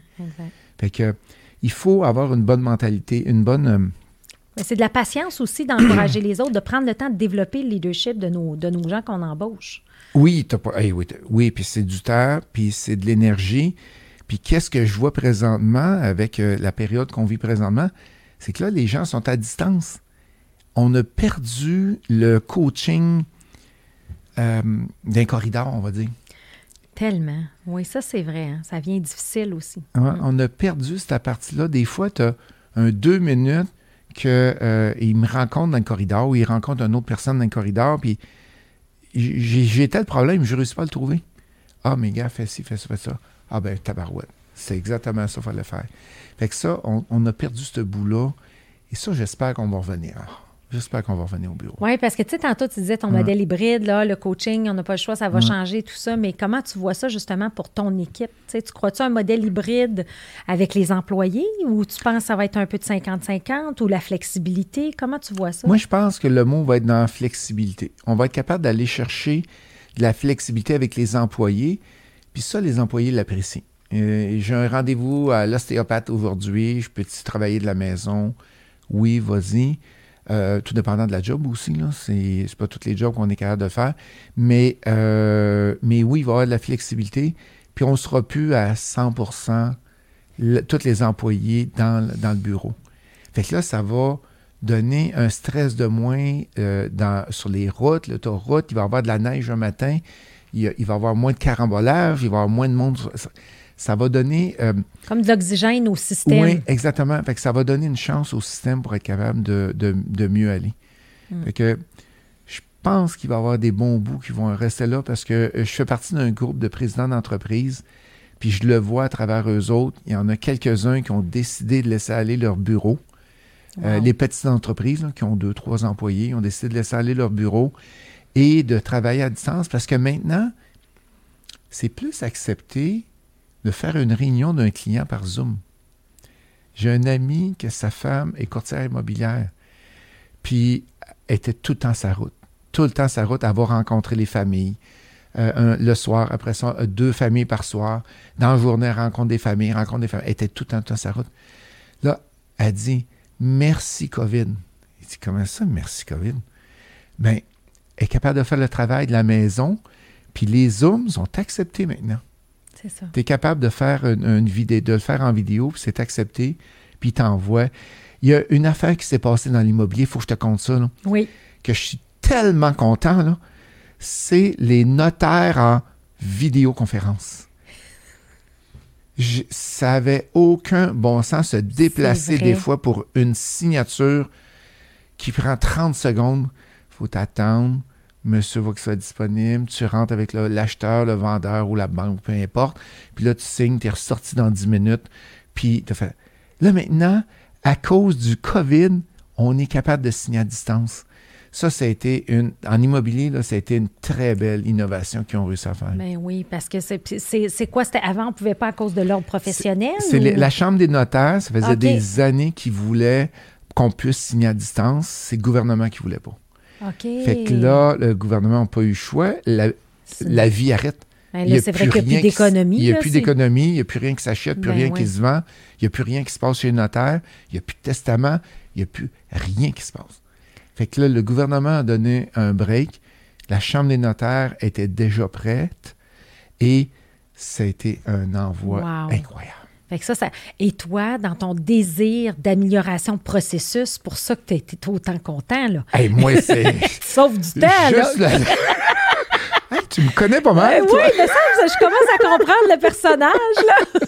Fait que il faut avoir une bonne mentalité, une bonne euh, c'est de la patience aussi d'encourager les autres, de prendre le temps de développer le leadership de nos, de nos gens qu'on embauche. Oui, t'as pas. hey, oui, oui, puis c'est du temps, puis c'est de l'énergie. Puis qu'est-ce que je vois présentement avec euh, la période qu'on vit présentement, c'est que là, les gens sont à distance. On a perdu le coaching euh, d'un corridor, on va dire. Tellement. Oui, ça, c'est vrai. hein. Ça vient difficile aussi. Ouais, On a perdu cette partie-là. Des fois, tu as un deux minutes qu'il me rencontre dans le corridor ou il rencontre une autre personne dans le corridor, puis j'ai j'ai tel problème, je ne réussis pas à le trouver. Ah, mes gars, fais ci, fais ça, fais ça. Ah, ben, tabarouette. C'est exactement ça qu'il fallait faire. Fait que ça, on, on a perdu ce bout-là. Et ça, j'espère qu'on va revenir. J'espère qu'on va revenir au bureau. Oui, parce que tu sais, tantôt, tu disais ton modèle hybride, là, le coaching, on n'a pas le choix, ça va changer, tout ça. Mais comment tu vois ça justement pour ton équipe? Tu crois-tu un modèle hybride avec les employés ou tu penses que ça va être un peu de 50-50 ou la flexibilité? Comment tu vois ça? Moi, je pense que le mot va être dans la flexibilité. On va être capable d'aller chercher de la flexibilité avec les employés. Puis ça, les employés l'apprécient. Euh, J'ai un rendez-vous à l'ostéopathe aujourd'hui. Je peux-tu travailler de la maison? Oui, vas-y. Euh, tout dépendant de la job aussi. là. C'est c'est pas tous les jobs qu'on est capable de faire. Mais, euh, mais oui, il va y avoir de la flexibilité. Puis on ne sera plus à 100 le- tous les employés dans, dans le bureau. Fait que là, ça va donner un stress de moins euh, dans, sur les routes, l'autoroute. Il va y avoir de la neige un matin. Il, va y avoir moins de carambolage. Il va y avoir moins de monde. Ça, va donner... euh, Comme de l'oxygène au système. oui, exactement. Fait que ça va donner une chance au système pour être capable de, de- de mieux aller. Mm. Fait que je pense qu'il va y avoir des bons bouts qui vont rester là parce que euh, je fais partie d'un groupe de présidents d'entreprise, puis je le vois à travers eux autres. Il y en a quelques-uns qui ont décidé de laisser aller leur bureau. Euh, les petites entreprises là, qui ont deux, trois employés ont décidé de laisser aller leur bureau et de travailler à distance parce que maintenant, c'est plus accepté de faire une réunion d'un client par Zoom. J'ai un ami que sa femme est courtière immobilière, puis était tout le temps sa route. Tout le temps sa route, elle va rencontrer les familles. Euh, le soir, après ça, euh, deux familles par soir. Dans la journée, elle rencontre des familles, rencontre des familles. Elle était tout le temps, sa route. Là, elle dit Merci COVID. Il dit Comment ça, merci COVID? Bien, elle est capable de faire le travail de la maison, puis les Zooms sont acceptés maintenant. Tu es capable de faire une, une vidéo, de le faire en vidéo, puis c'est accepté, puis il t'envoie. Il y a une affaire qui s'est passée dans l'immobilier, il faut que je te conte ça, là, Oui. que je suis tellement content, là. C'est les notaires en vidéoconférence. Je- ça avait aucun bon sens se déplacer des fois pour une signature qui prend 30 secondes. faut t'attendre. Monsieur va que ce soit disponible. Tu rentres avec l'acheteur, le, vendeur ou la banque, peu importe. Puis là, tu signes, tu es ressorti dans 10 minutes. Puis tu fait. Là, maintenant, à cause du COVID, on est capable de signer à distance. Ça, ça a été une. En immobilier, là, ça a été une très belle innovation qu'ils ont réussi à faire. Ben oui, parce que c'est quoi? C'était avant, on ne pouvait pas à cause de l'ordre professionnel? C'est ou- la Chambre des notaires, ça faisait des années qu'ils voulaient qu'on puisse signer à distance. C'est le gouvernement qui voulait pas. Fait que là, le gouvernement n'a pas eu le choix. La, la vie arrête. Ben là, c'est vrai qu'il n'y a plus d'économie. Il n'y a plus d'économie, il n'y a plus rien qui s'achète, plus Ben rien ouais. qui se vend, il n'y a plus rien qui se passe chez le notaire, il n'y a plus de testament, il n'y a plus rien qui se passe. Fait que là, le gouvernement a donné un break. La Chambre des notaires était déjà prête et ça a été un envoi Wow. incroyable. Fait que ça, ça... Et toi, dans ton désir d'amélioration de processus, pour ça que tu étais autant content, là. Hey, moi, c'est. Sauves du temps, là. Juste la- Hey, tu me connais pas mal, Ben toi. oui, mais ça, je commence à comprendre le personnage, là.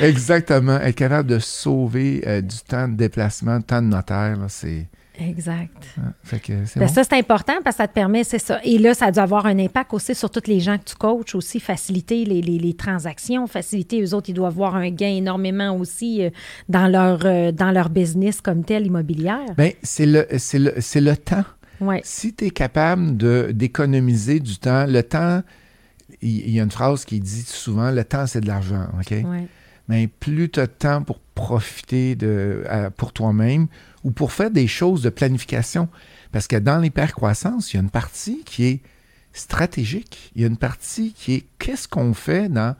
Exactement. Être capable de sauver euh, du temps de déplacement, du temps de notaire, là, c'est. Exact. Fait que Ben bon. Ça, c'est important parce que ça te permet, c'est ça. Et là, ça a dû avoir un impact aussi sur toutes les gens que tu coaches, aussi faciliter les, les- les transactions, faciliter eux autres, ils doivent avoir un gain énormément aussi euh, dans leur, euh, dans leur business comme tel immobilière. Ben, c'est le, c'est le, c'est le temps. Si tu es capable de, d'économiser du temps, le temps, il il y, a une phrase qui dit souvent le temps, c'est de l'argent. OK? Ouais. Mais plus tu as de temps pour profiter de, à- pour toi-même ou pour faire des choses de planification. Parce que dans l'hypercroissance, il y a une partie qui est stratégique. Il y a une partie qui est qu'est-ce qu'on fait dans,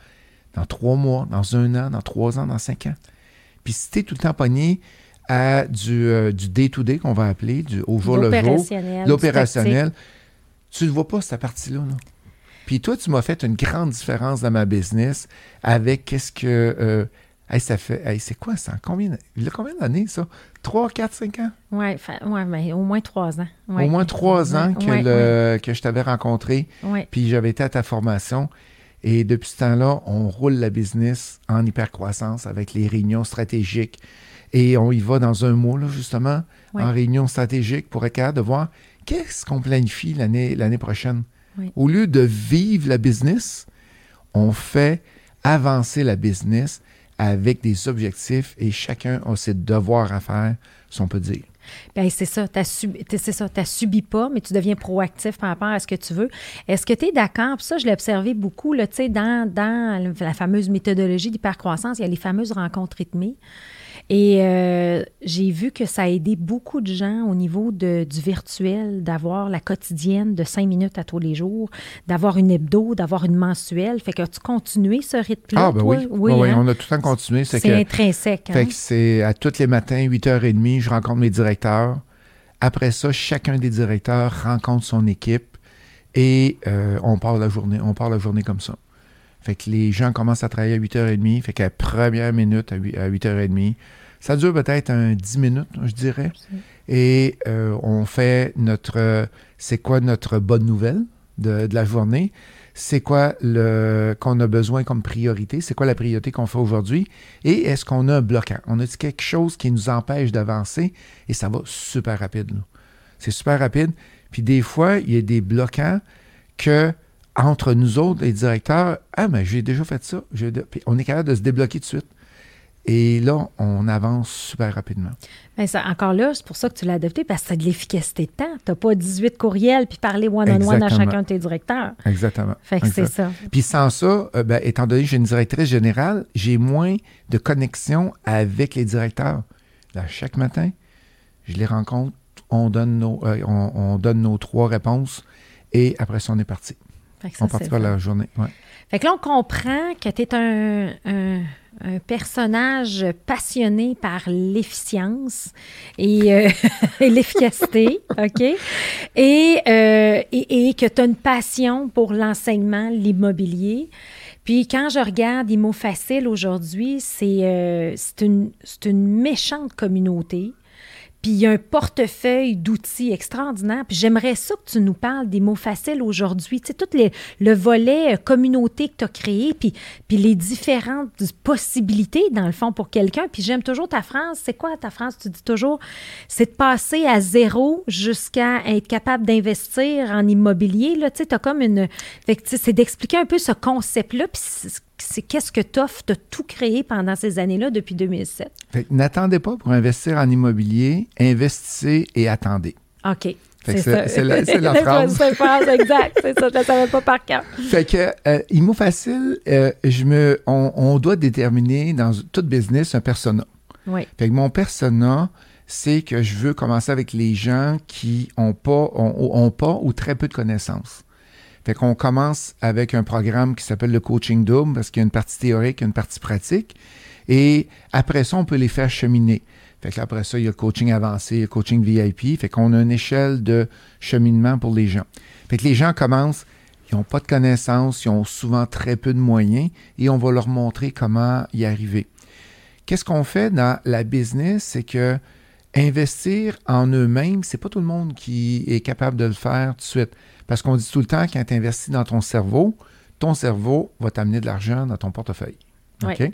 dans trois mois, dans un an, dans trois ans, dans cinq ans. Puis si tu es tout le temps pogné à du, euh, du day-to-day qu'on va appeler, du au jour le jour, L'opérationnel, tu ne vois pas, cette partie-là. là. Puis toi, tu m'as fait une grande différence dans ma business avec qu'est-ce que. euh, hey, ça fait. hey, c'est quoi ça? Combien, il a combien d'années, ça? 3, 4, 5 ans? Oui, ouais, mais au moins trois ans. Ouais. Au moins trois ans que, Ouais, le, que je t'avais rencontré, puis j'avais été à ta formation. Et depuis ce temps-là, on roule la business en hypercroissance avec les réunions stratégiques. Et on y va dans un mois, là, justement, en réunion stratégique pour être capable de voir qu'est-ce qu'on planifie l'année, l'année prochaine. Au lieu de vivre la business, on fait avancer la business avec des objectifs et chacun a ses devoirs à faire, si on peut dire. Ben, c'est ça, tu t'as subi pas, mais tu deviens proactif par rapport à ce que tu veux. Est-ce que tu es d'accord? Ça, je l'ai observé beaucoup, là, dans, dans la fameuse méthodologie d'hypercroissance, il y a les fameuses rencontres rythmées. Et euh, j'ai vu que ça a aidé beaucoup de gens au niveau de, du virtuel, d'avoir la quotidienne de cinq minutes à tous les jours, d'avoir une hebdo, d'avoir une mensuelle. Fait que tu continué ce rythme-là? Ah, ben toi? oui. Oui, oui, hein? on a tout le temps continué. C'est C'est que, intrinsèque. Hein? fait que c'est à tous les matins, 8h30, je rencontre mes directeurs. Après ça, chacun des directeurs rencontre son équipe et euh, on part la journée. On part la journée comme ça. Fait que les gens commencent à travailler à 8h30. Fait qu'à la première minute à 8, à 8h30, ça dure peut-être un 10 minutes, je dirais. Et euh, on fait notre. c'est quoi notre bonne nouvelle de, de la journée? C'est quoi le qu'on a besoin comme priorité? C'est quoi la priorité qu'on fait aujourd'hui? Et est-ce qu'on a un bloquant? On a quelque chose qui nous empêche d'avancer? Et ça va super rapide. C'est super rapide. Puis des fois, il y a des bloquants que entre nous autres, les directeurs, ah, mais j'ai déjà fait ça. Puis on est capable de se débloquer tout de suite. Et là, on avance super rapidement. Ben, ça, encore là, c'est pour ça que tu l'as adopté, parce que c'est de l'efficacité de temps. Tu n'as pas 18 courriels puis parler one-on-one à chacun de tes directeurs. Exactement. Fait que c'est ça. Puis sans ça, euh, ben, étant donné que j'ai une directrice générale, j'ai moins de connexion avec les directeurs. Là, chaque matin, je les rencontre, on donne nos, euh, on, on donne nos trois réponses et après ça, on est parti. Ça, On c'est partira le fun. la journée. Ouais. Fait que là, on comprend que tu es un, un- un personnage passionné par l'efficience et, euh, et l'efficacité, OK? Et, euh, et, et que tu as une passion pour l'enseignement, l'immobilier. Puis quand je regarde Immo Facile aujourd'hui, c'est euh, une, c'est une méchante communauté. Puis il y a un portefeuille d'outils extraordinaire. Puis j'aimerais ça que tu nous parles des mots faciles aujourd'hui. Tu sais, tout le volet euh, communauté que tu as créé, puis, les différentes possibilités, dans le fond, pour quelqu'un. Puis j'aime toujours ta phrase. C'est quoi ta phrase? Tu dis toujours, c'est de passer à zéro jusqu'à être capable d'investir en immobilier. Là, tu comme une... c'est d'expliquer un peu ce concept-là, puis c'est qu'est-ce que tu offres tout créer pendant ces années-là depuis 2007. N'attendez pas pour investir en immobilier, investissez et attendez. OK. C'est la, la phrase. c'est phrase, exact. C'est ça, je ne savais pas par cœur. Fait que, euh, IMO Facile, euh, je me, on, doit déterminer dans tout business un persona. Oui. Fait que mon persona, c'est que je veux commencer avec les gens qui n'ont pas, ont, pas ou très peu de connaissances. Fait qu'on commence avec un programme qui s'appelle le coaching double parce qu'il y a une partie théorique, une partie pratique. Et après ça, on peut les faire cheminer. Fait qu'après ça, il y a le coaching avancé, le coaching VIP. Fait qu'on a une échelle de cheminement pour les gens. Fait que les gens commencent, ils n'ont pas de connaissances, ils ont souvent très peu de moyens et on va leur montrer comment y arriver. Qu'est-ce qu'on fait dans la business? C'est que investir en eux-mêmes, c'est pas tout le monde qui est capable de le faire tout de suite. Parce qu'on dit tout le temps, quand tu investis dans ton cerveau, ton cerveau va t'amener de l'argent dans ton portefeuille. OK?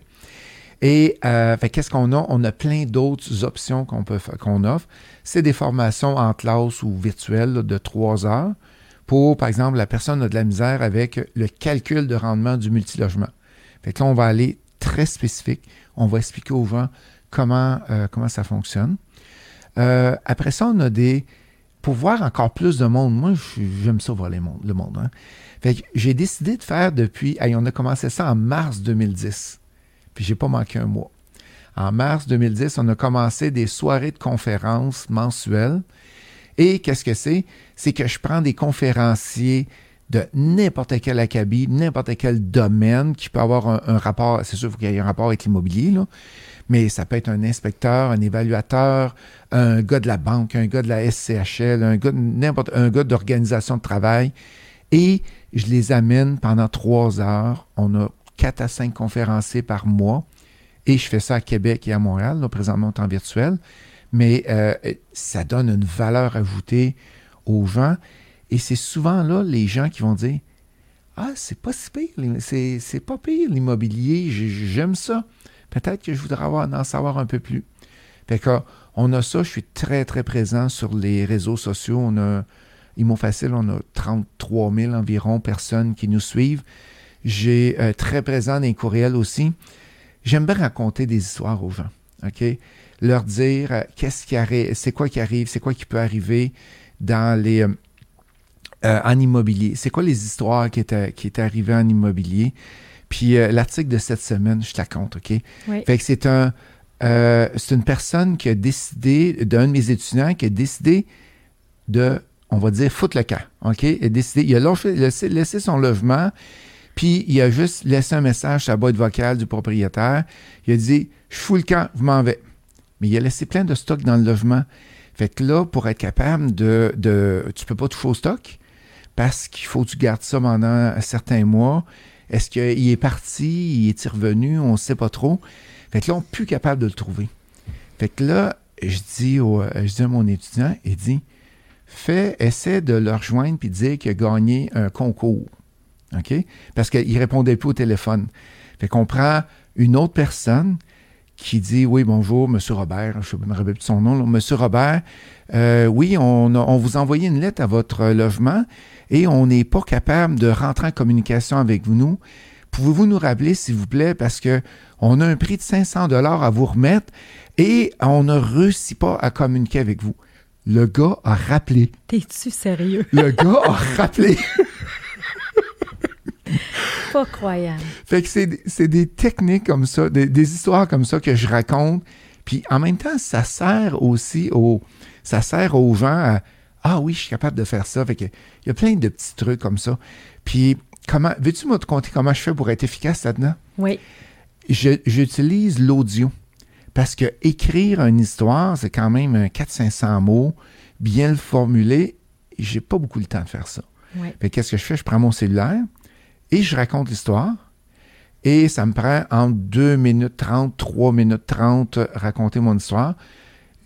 Et euh, qu'est-ce qu'on a? On a plein d'autres options qu'on peut qu'on offre. C'est des formations en classe ou virtuelles de trois heures pour, par exemple, la personne a de la misère avec le calcul de rendement du multilogement. Fait que là, on va aller très spécifique. On va expliquer aux gens comment, euh, comment ça fonctionne. Euh, après ça, on a des, pour voir encore plus de monde, moi, j'aime ça voir le monde. Hein. Fait que j'ai décidé de faire depuis. on a commencé ça en mars 2010. Puis j'ai pas manqué un mois. En mars 2010, on a commencé des soirées de conférences mensuelles. Et qu'est-ce que c'est? C'est que je prends des conférenciers de n'importe quel acabit, n'importe quel domaine qui peut avoir un, rapport, c'est sûr qu'il y ait un rapport avec l'immobilier, là, mais ça peut être un inspecteur, un évaluateur, un gars de la banque, un gars de la SCHL, un gars, n'importe, un gars d'organisation de travail. Et je les amène pendant trois heures. On a quatre à cinq conférenciers par mois. Et je fais ça à Québec et à Montréal, là, présentement en temps virtuel. Mais euh, ça donne une valeur ajoutée aux gens. Et c'est souvent là les gens qui vont dire Ah, c'est pas si pire, c'est, c'est pas pire l'immobilier, j'aime ça peut-être que je voudrais en savoir un peu plus. Fait que, on a ça, je suis très, très présent sur les réseaux sociaux. On a Imo Facile, on a 33 000 environ personnes qui nous suivent. J'ai euh, très présent dans les courriels aussi. J'aime bien raconter des histoires aux gens. OK? Leur dire euh, qu'est-ce qui arrive, c'est quoi qui arrive, c'est quoi qui peut arriver dans les. Euh, en immobilier. C'est quoi les histoires qui étaient arrivées en immobilier? Puis euh, l'article de cette semaine, je te la compte, OK? Fait que c'est un. Euh, c'est une personne qui a décidé, d'un de mes étudiants, qui a décidé de, on va dire, foutre le camp. OK? Il a décidé, il a laissé, son logement, puis il a juste laissé un message sur la boîte vocale du propriétaire. Il a dit Je fous le camp, je m'en vais. Mais il a laissé plein de stock dans le logement. Fait que là, pour être capable de. de tu peux pas toucher au stock parce qu'il faut que tu gardes ça pendant certains mois. Est-ce qu'il est parti, il est revenu, on ne sait pas trop. Fait que là, on n'est plus capable de le trouver. Fait que là, je dis, à mon étudiant, il dit, fais, essaie de le rejoindre puis dire qu'il a gagné un concours. OK? Parce qu'il ne répondait plus au téléphone. Fait qu'on prend une autre personne qui dit Oui, bonjour, Monsieur Robert, je me rappelle plus son nom, Monsieur Robert, euh, oui, on, on vous a envoyé une lettre à votre logement et on n'est pas capable de rentrer en communication avec nous. Pouvez-vous nous rappeler, s'il vous plaît, parce que on a un prix de 500 dollars à vous remettre et on ne réussit pas à communiquer avec vous. Le gars a rappelé. T'es-tu sérieux? Le gars a rappelé. pas croyable. Fait que c'est des techniques comme ça, des, des, histoires comme ça que je raconte. Puis en même temps, ça sert aussi aux, ça sert aux gens à ah oui, je suis capable de faire ça. Fait que, il y a plein de petits trucs comme ça. Puis, comment, veux-tu me raconter comment je fais pour être efficace là-dedans? Oui. j'utilise l'audio. Parce que écrire une histoire, c'est quand même 400-500 mots, bien le formuler. J'ai pas beaucoup le temps de faire ça. Oui. Fait qu'est-ce que je fais? Je prends mon cellulaire et je raconte l'histoire. Et ça me prend entre 2 minutes 30, 3 minutes 30 raconter mon histoire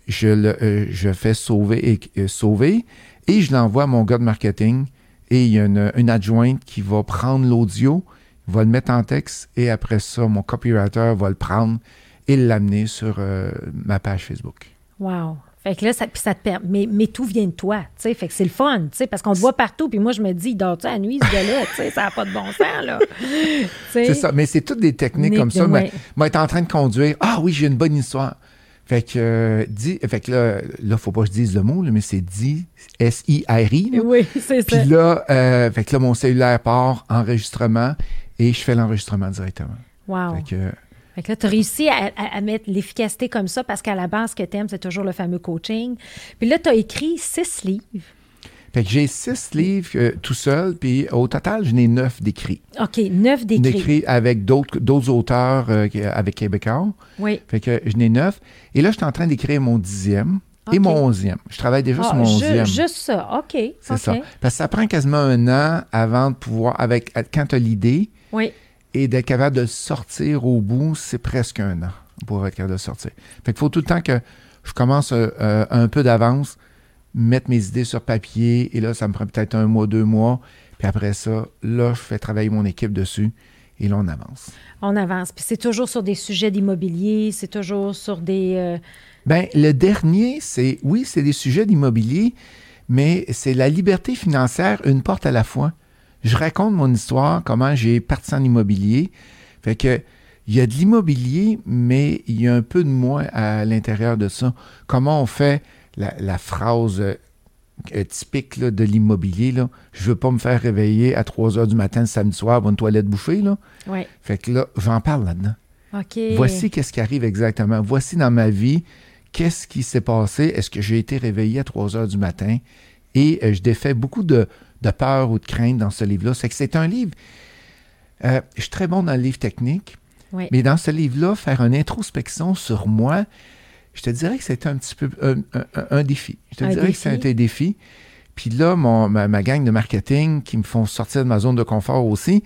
je le euh, je fais sauver et euh, sauver et je l'envoie à mon gars de marketing et il y a une, une adjointe qui va prendre l'audio, va le mettre en texte et après ça, mon copywriter va le prendre et l'amener sur euh, ma page Facebook. Wow. Fait que là, ça, puis ça te permet. Mais, mais tout vient de toi, tu sais. Fait que c'est le fun, tu sais, parce qu'on te voit partout. Puis moi, je me dis, il dort-tu à la nuit, ce gars-là? tu sais, ça n'a pas de bon sens, là. C'est ça, mais c'est toutes des techniques comme ça. ouais. Moi, être en train de conduire, ah oui, j'ai une bonne histoire. Fait que, euh, dis, fait que là, là, faut pas que je dise le mot, là, mais c'est dit, S-I-R-I. Oui, c'est ça. Puis là, euh, fait que là, mon cellulaire part, enregistrement, et je fais l'enregistrement directement. Wow. Fait que, Fait que là, tu as réussi à, à- à mettre l'efficacité comme ça parce qu'à la base, ce que tu aimes, c'est toujours le fameux coaching. Puis là, tu as écrit six livres. Fait que j'ai six livres euh, tout seul, puis au total, j'en ai neuf d'écrits. OK, neuf d'écrits. D'écrits avec d'autres auteurs euh, avec Québécois. Oui. Fait que j'en ai neuf. Et là, je suis en train d'écrire mon dixième et mon onzième. Je travaille déjà sur Ah, mon ju- onzième. juste ça. OK. C'est ça. Parce que ça prend quasiment un an avant de pouvoir, avec quand tu as l'idée Oui. et d'être capable de sortir au bout, c'est presque un an pour être capable de sortir. Fait qu'il faut tout le temps que je commence euh, euh, un peu d'avance, mettre mes idées sur papier, et là, ça me prend peut-être un mois, deux mois. Puis après ça, là, je fais travailler mon équipe dessus, et là, on avance. On avance. Puis c'est toujours sur des sujets d'immobilier, c'est toujours sur des. euh, Ben, le dernier, c'est, oui, c'est des sujets d'immobilier, mais c'est la liberté financière, une porte à la fois. Je raconte mon histoire, comment j'ai parti en immobilier. Fait que, il y a de l'immobilier, mais il y a un peu de moi à l'intérieur de ça. Comment on fait la, la phrase euh, typique là, de l'immobilier, là. Je veux pas me faire réveiller à 3 heures du matin le samedi soir pour une toilette bouffée, là. Oui. Fait que là, j'en parle là-dedans. Voici qu'est-ce qui arrive exactement. Voici dans ma vie, qu'est-ce qui s'est passé. Est-ce que j'ai été réveillé à 3 heures du matin? Et euh, je défais beaucoup de, de peur ou de crainte dans ce livre-là. C'est que c'est un livre. euh, je suis très bon dans le livre technique, Oui. mais dans ce livre-là, faire une introspection sur moi, je te dirais que c'était un petit peu un, un- un- un défi. Je te Un dirais défi. que c'était un défi. Puis là, mon, ma, ma gang de marketing qui me font sortir de ma zone de confort aussi,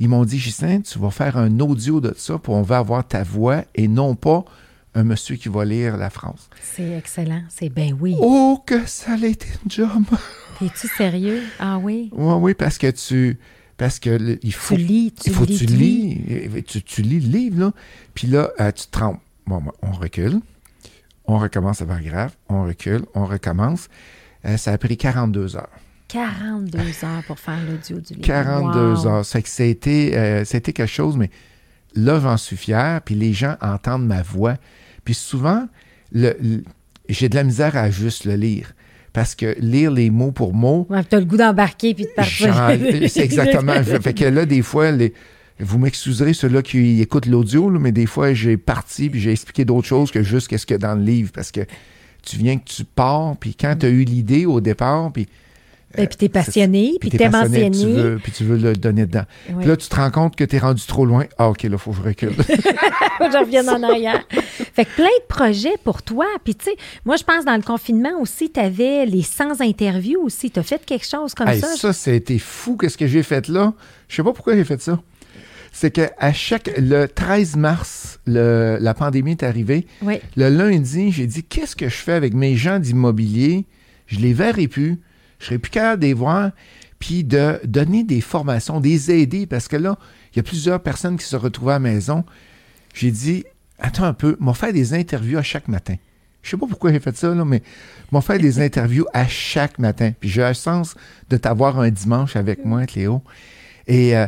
ils m'ont dit, Gislain, tu vas faire un audio de ça, pour on va avoir ta voix et non pas un monsieur qui va lire la phrase. C'est excellent. C'est ben oui. Oh, que ça a été une job! Es-tu sérieux? Ah oui? oui, oui, parce que tu... Parce que le- il faut... Tu lis, tu il faut lis, tu lis. Tu, tu lis le livre, là. Puis là, euh, tu te trompes. Bon, on recule. On recommence le paragraphe. On recule. On recommence. Euh, ça a pris 42 heures. 42 heures pour faire l'audio du livre. 42 Wow. heures. C'est que c'était, euh, c'était quelque chose, mais là, j'en suis fier. Puis les gens entendent ma voix. Puis souvent, le- le- j'ai de la misère à juste le lire. Parce que lire les mots pour mots, Ouais, t'as le goût d'embarquer puis de partir. C'est exactement. fait que là, des fois, les- vous m'excuserez ceux-là qui écoutent l'audio, mais des fois, j'ai parti puis j'ai expliqué d'autres choses que juste qu'est-ce a dans le livre. Parce que tu viens que tu pars, puis quand tu as eu l'idée au départ, puis Ben, puis t'es passionné, puis t'es passionné, puis tu veux, puis tu veux le donner dedans. Puis là, tu te rends compte que tu es rendu trop loin. Ah, OK, là, il faut que je recule. je reviens en arrière. Fait que plein de projets pour toi. Puis, tu sais, moi, je pense dans le confinement aussi, tu avais les 100 interviews aussi. Tu as fait quelque chose comme Hey, ça? ça, c'était fou. Qu'est-ce que j'ai fait là? Je sais pas pourquoi j'ai fait ça. C'est que à chaque le 13 mars, le- la pandémie est arrivée. Oui. Le lundi, j'ai dit qu'est-ce que je fais avec mes gens d'immobilier? Je les verrai plus. Je serai plus capable de les voir. Puis de donner des formations, des aider, parce que là, il y a plusieurs personnes qui se retrouvaient à la maison. J'ai dit attends un peu, m'ont fait des interviews à chaque matin. Je sais pas pourquoi j'ai fait ça, là, mais m'ont fait des interviews à chaque matin. Puis j'ai la chance de t'avoir un dimanche avec moi, Cléo. Et euh,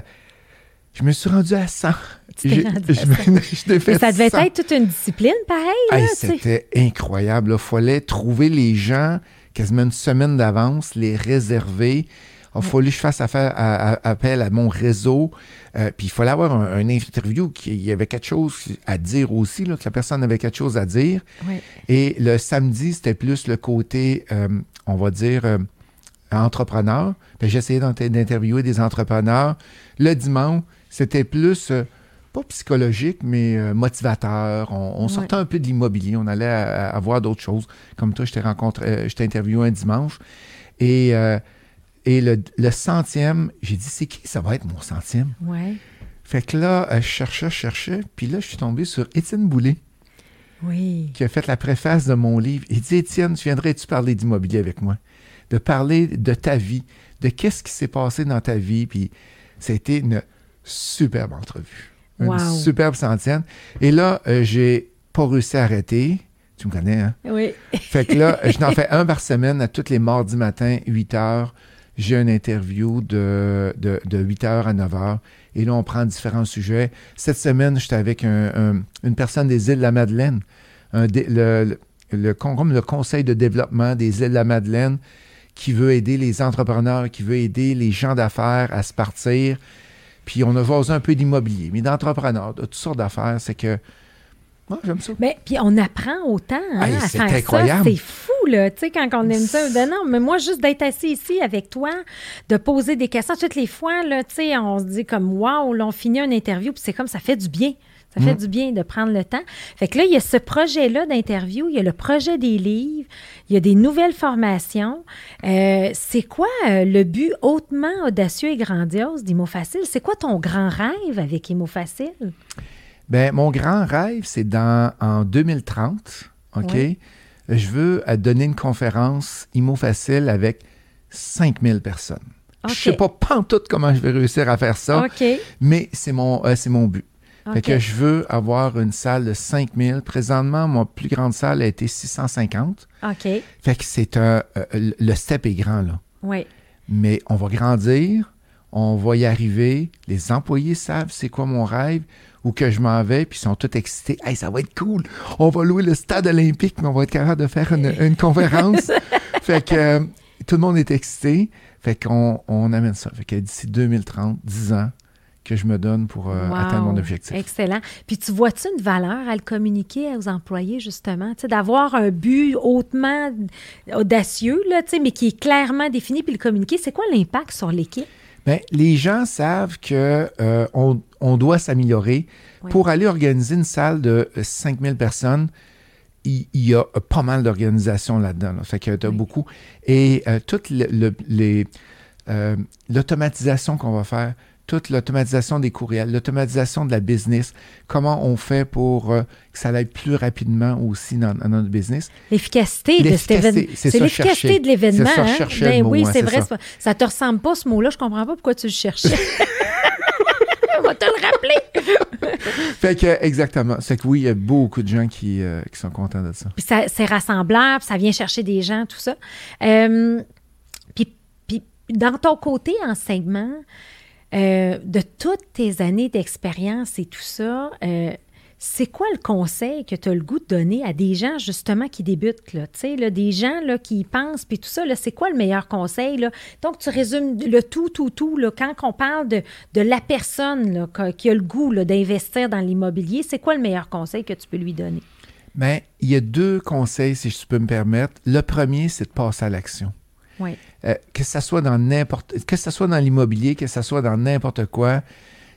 je me suis rendu à 100. Tu t'es J'ai- rendu à je me- je t'ai fait Mais ça devait 100. être toute une discipline, pareil. Hey. C'était incroyable. Il fallait trouver les gens quasiment une semaine d'avance, les réserver. Il fallait que je fasse affaire à- à- appel à mon réseau. Euh, puis il fallait avoir un, un interview qui il y avait quelque chose à dire aussi, là, que la personne avait quelque chose à dire. Et le samedi, c'était plus le côté, euh, on va dire, euh, entrepreneur. Puis J'essayais d'int- d'interviewer des entrepreneurs. Le dimanche, c'était plus, euh, pas psychologique, mais euh, motivateur. On, on Ouais. sortait un peu de l'immobilier. On allait à, voir d'autres choses. Comme toi, je t'ai rencontré, euh, je t'ai interviewé un dimanche. Et, et le, le centième, j'ai dit, c'est qui? Ça va être mon centième? Ouais. Fait que là, je cherchais, je cherchais, puis là, je suis tombé sur Étienne Boulay. Oui. qui a fait la préface de mon livre. Il dit Étienne, tu viendrais-tu parler d'immobilier avec moi? De parler de ta vie, de qu'est-ce qui s'est passé dans ta vie. Puis ça a été une superbe entrevue. Une Wow. superbe centième. Et là, euh, j'ai pas réussi à arrêter. Tu me connais, hein? Oui. Fait que là, je n'en fais un par semaine à tous les mardis matin, 8 heures. J'ai une interview de, de, de 8 heures à 9 heures. Et là, on prend différents sujets. Cette semaine, j'étais avec un- un- une personne des îles de la Madeleine, un dé- le, le, le con- comme le conseil de développement des îles de la Madeleine qui veut aider les entrepreneurs, qui veut aider les gens d'affaires à se partir. Puis on a jasé un peu d'immobilier, mais d'entrepreneurs, de toutes sortes d'affaires. C'est que, moi, j'aime ça. Ben, puis on apprend autant hein, Hey, à c'est faire incroyable. ça. C'est fou, là, tu sais, quand on aime ça. Ben non, mais moi, juste d'être assis ici avec toi, de poser des questions, toutes les fois, là, tu sais, on se dit comme, wow, là, on finit une interview, puis c'est comme, ça fait du bien. Ça Mm. fait du bien de prendre le temps. Fait que là, il y a ce projet-là d'interview, il y a le projet des livres, il y a des nouvelles formations. Euh, c'est quoi euh, le but hautement audacieux et grandiose d'Imo Facile? C'est quoi ton grand rêve avec Imo Facile? Ben, mon grand rêve, c'est dans en 2030, OK? Oui. Je veux euh, donner une conférence IMO Facile avec 5000 personnes. Je OK. sais pas pantoute comment je vais réussir à faire ça, mais c'est mon, euh, c'est mon but. Fait que je veux avoir une salle de 5000. Présentement, ma plus grande salle a été 650. OK. Fait que c'est un... euh, le step est grand, là. Oui. Mais on va grandir, on va y arriver. Les employés savent c'est quoi mon rêve ou que je m'en vais, puis ils sont tous excités. Hey, ça va être cool. On va louer le stade olympique, mais on va être capable de faire une, une conférence. fait que euh, tout le monde est excité. Fait qu'on on amène ça. Fait que d'ici 2030, 10 ans que je me donne pour euh, Wow. atteindre mon objectif. Excellent. Puis tu vois-tu une valeur à le communiquer aux employés, justement? D'avoir un but hautement audacieux, là, mais qui est clairement défini, puis le communiquer, c'est quoi l'impact sur l'équipe? Ben, les gens savent que euh, on, on doit s'améliorer. Oui. Pour aller organiser une salle de euh, 5000 personnes, il, il y a euh, pas mal d'organisations là-dedans. là. Fait que tu as Oui. beaucoup. Et euh, toute le- le- les, euh, l'automatisation qu'on va faire, toute l'automatisation des courriels, l'automatisation de la business, comment on fait pour euh, que ça aille plus rapidement aussi dans, dans notre business. L'efficacité de cet événement. c'est l'efficacité de l'événement. C'est ça, hein? Ben mot, oui, hein, c'est vrai. ça. Ça te ressemble pas, ce mot-là? Je comprends pas pourquoi tu le cherchais. On va te le rappeler. Fait que, exactement. C'est que oui, il y a beaucoup de gens qui, euh, qui sont contents de ça. Puis ça- c'est rassembleur, puis ça vient chercher des gens, tout ça. Euh, puis, puis dans ton côté enseignement, euh, de toutes tes années d'expérience et tout ça, euh, c'est quoi le conseil que tu as le goût de donner à des gens justement qui débutent, là, tu sais, là, des gens là, qui y pensent, puis tout ça, c'est quoi le meilleur conseil? Là? Donc, tu résumes le tout, tout, tout, là, quand on parle de, de la personne là, qui a- le goût d'investir dans l'immobilier, c'est quoi le meilleur conseil que tu peux lui donner? Mais il y a deux conseils, si je peux me permettre. Le premier, c'est de passer à l'action. Oui. Euh, que ça soit dans n'importe, que ça soit dans l'immobilier, que ça soit dans n'importe quoi.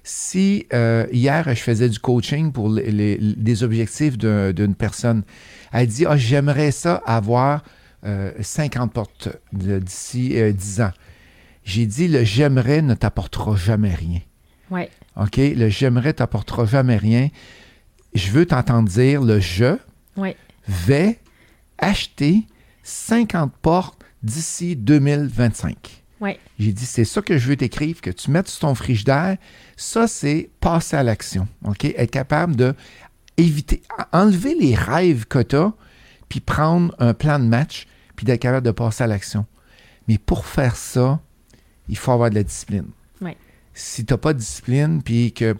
Si euh, hier je faisais du coaching pour les, objectifs d'un- d'une personne, elle dit ah j'aimerais ça avoir euh, 50 portes de- d'ici euh, 10 ans. J'ai dit le j'aimerais ne t'apportera jamais rien. Oui. OK? Le j'aimerais t'apportera jamais rien. Je veux t'entendre dire le je vais acheter 50 portes d'ici 2025. Oui. J'ai dit, c'est ça que je veux t'écrire, que tu mettes sur ton frigidaire. Ça, c'est passer à l'action. OK? Être capable de éviter, enlever les rêves que tu as, puis prendre un plan de match, puis d'être capable de passer à l'action. Mais pour faire ça, il faut avoir de la discipline. Oui. Si tu n'as pas de discipline, puis que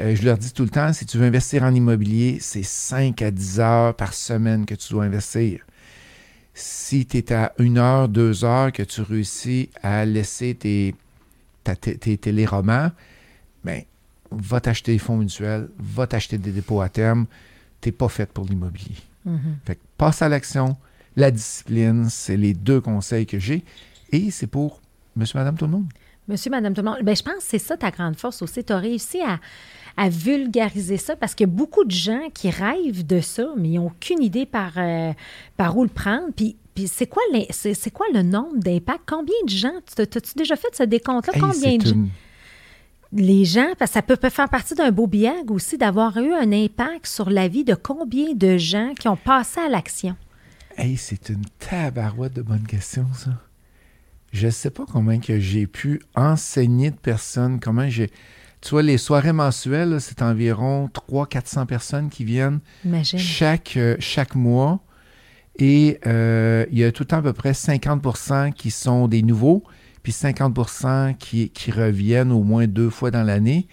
euh, je leur dis tout le temps, si tu veux investir en immobilier, c'est 5 à 10 heures par semaine que tu dois investir. Si tu es à une heure, deux heures que tu réussis à laisser tes, ta- tes, tes téléromans, ben, va t'acheter des fonds mutuels, va t'acheter des dépôts à terme. Tu n'es pas fait pour l'immobilier. Mhm. Fait que passe à l'action, la discipline, c'est les deux conseils que j'ai. Et c'est pour monsieur, madame, tout le monde. Monsieur, madame, tout le monde. Ben, je pense que c'est ça ta grande force aussi. Tu as réussi à, à vulgariser ça parce qu'il y a beaucoup de gens qui rêvent de ça, mais ils n'ont aucune idée par, euh, par où le prendre. Puis, puis c'est quoi, c'est, c'est quoi le nombre d'impacts? Combien de gens? Tu- T'as-tu déjà fait ce décompte-là? Hey, Combien de gens? une- les gens, parce que ça peut, peut faire partie d'un beau biag aussi, d'avoir eu un impact sur la vie de combien de gens qui ont passé à l'action? Hey, c'est une tabarouette de bonnes questions, ça. Je sais pas comment que j'ai pu enseigner de personnes, comment j'ai... Tu vois, les soirées mensuelles, c'est environ 300-400 personnes qui viennent Imagine. chaque, euh, chaque mois. Et euh, il y a tout le temps à peu près 50% qui sont des nouveaux, puis 50 qui, qui reviennent au moins deux fois dans l'année.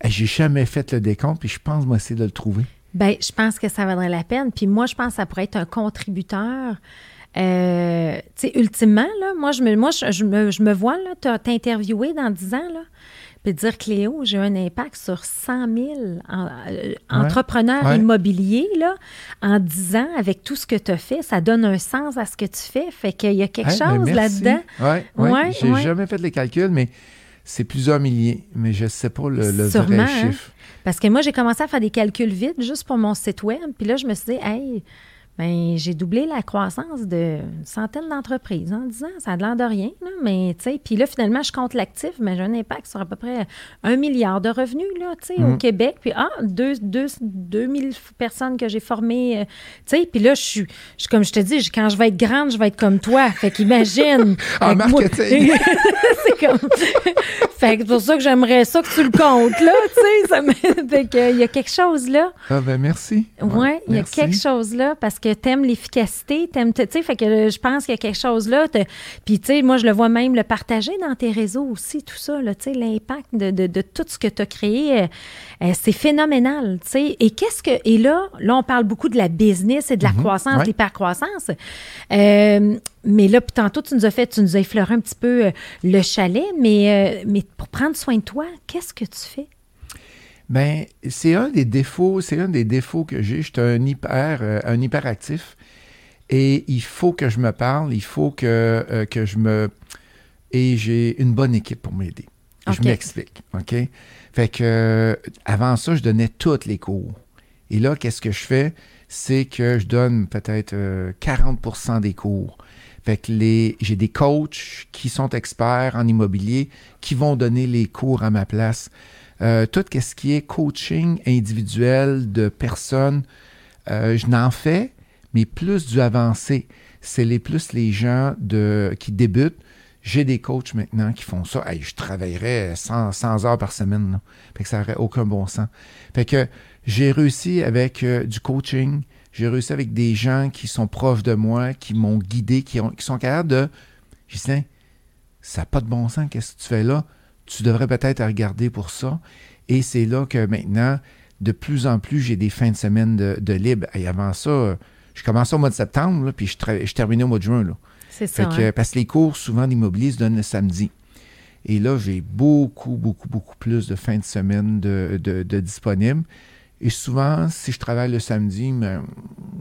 Hey, J'ai jamais fait le décompte, puis je pense, moi, essayer de le trouver. Ben, je pense que ça vaudrait la peine. Puis moi, je pense que ça pourrait être un contributeur. Euh, tu sais, ultimement, là, moi, je me, moi, je, je me, je me vois t'interviewer dans 10 ans, là, puis dire, Cléo, j'ai un impact sur 100 000 en- euh, entrepreneurs ouais. immobiliers, là, en 10 ans, avec tout ce que tu as fait. Ça donne un sens à ce que tu fais. Fait qu'il y a quelque ben, chose là-dedans. Ouais. Ouais, J'ai jamais fait les calculs, mais c'est plusieurs milliers. Mais je sais pas le, le Sûrement, vrai hein. chiffre. Parce que moi, j'ai commencé à faire des calculs vite juste pour mon site web. Puis là, je me suis dit, hey, ben, j'ai doublé la croissance d'une centaine d'entreprises en 10 ans. Ça a de l'air de rien, là, mais tu sais. Puis là, finalement, je compte l'actif, mais j'ai un impact sur à peu près un milliard de revenus, là, tu sais, au Mm. Québec. Puis, ah, deux, deux, 2000 personnes que j'ai formées, euh, tu sais. Puis là, je suis, comme je te dis, je- quand je vais être grande, je vais être comme toi. Fait qu'imagine. En marketing. c'est comme. Fait que c'est pour ça que j'aimerais ça que tu le comptes, là, tu sais. Ça me... Fait que, il y a quelque chose là. Ah ben merci. Oui, il y a quelque chose là parce que t'aimes l'efficacité, t'aimes, tu sais, fait que euh, je pense qu'il y a quelque chose là. Puis, tu sais, moi, je le vois même le partager dans tes réseaux aussi, tout ça, là, tu sais, l'impact de, de- de tout ce que tu as créé, euh, euh, c'est phénoménal, tu sais. Et qu'est-ce que, et là, là, on parle beaucoup de la business et de la croissance, ouais. de l'hypercroissance. Euh, mais là, puis tantôt, tu nous as fait, tu nous as effleuré un petit peu euh, le chalet, mais, euh, mais pour prendre soin de toi, qu'est-ce que tu fais? Ben, c'est un des défauts, c'est un des défauts que j'ai. Je suis un hyper, euh, un hyperactif. Et il faut que je me parle, il faut que, que je me. Et j'ai une bonne équipe pour m'aider. Je m'explique. OK? Fait que avant ça, je donnais tous les cours. Et là, qu'est-ce que je fais? C'est que je donne peut-être euh, 40% des cours. Fait les, j'ai des coachs qui sont experts en immobilier qui vont donner les cours à ma place. Euh, tout ce qui est coaching individuel de personnes, euh, je n'en fais, mais plus du avancé. C'est les plus les gens de, qui débutent. J'ai des coachs maintenant qui font ça. Je travaillerais 100, 100 heures par semaine. Fait que ça n'aurait aucun bon sens. Fait que j'ai réussi avec euh, du coaching. J'ai réussi avec des gens qui sont proches de moi, qui m'ont guidé, qui, ont, qui sont capables de. J'ai dit, ça n'a pas de bon sens, qu'est-ce que tu fais là? Tu devrais peut-être regarder pour ça. Et c'est là que maintenant, de plus en plus, j'ai des fins de semaine de, de libre. Et avant ça, je commençais au mois de septembre, là, puis je, terminais au mois de juin. C'est ça. que, hein? Parce que les cours, souvent, d'immobilier se donnent le samedi. Et là, j'ai beaucoup, beaucoup, beaucoup plus de fins de semaine de, de, de disponibles. Et souvent, si je travaille le samedi, mais,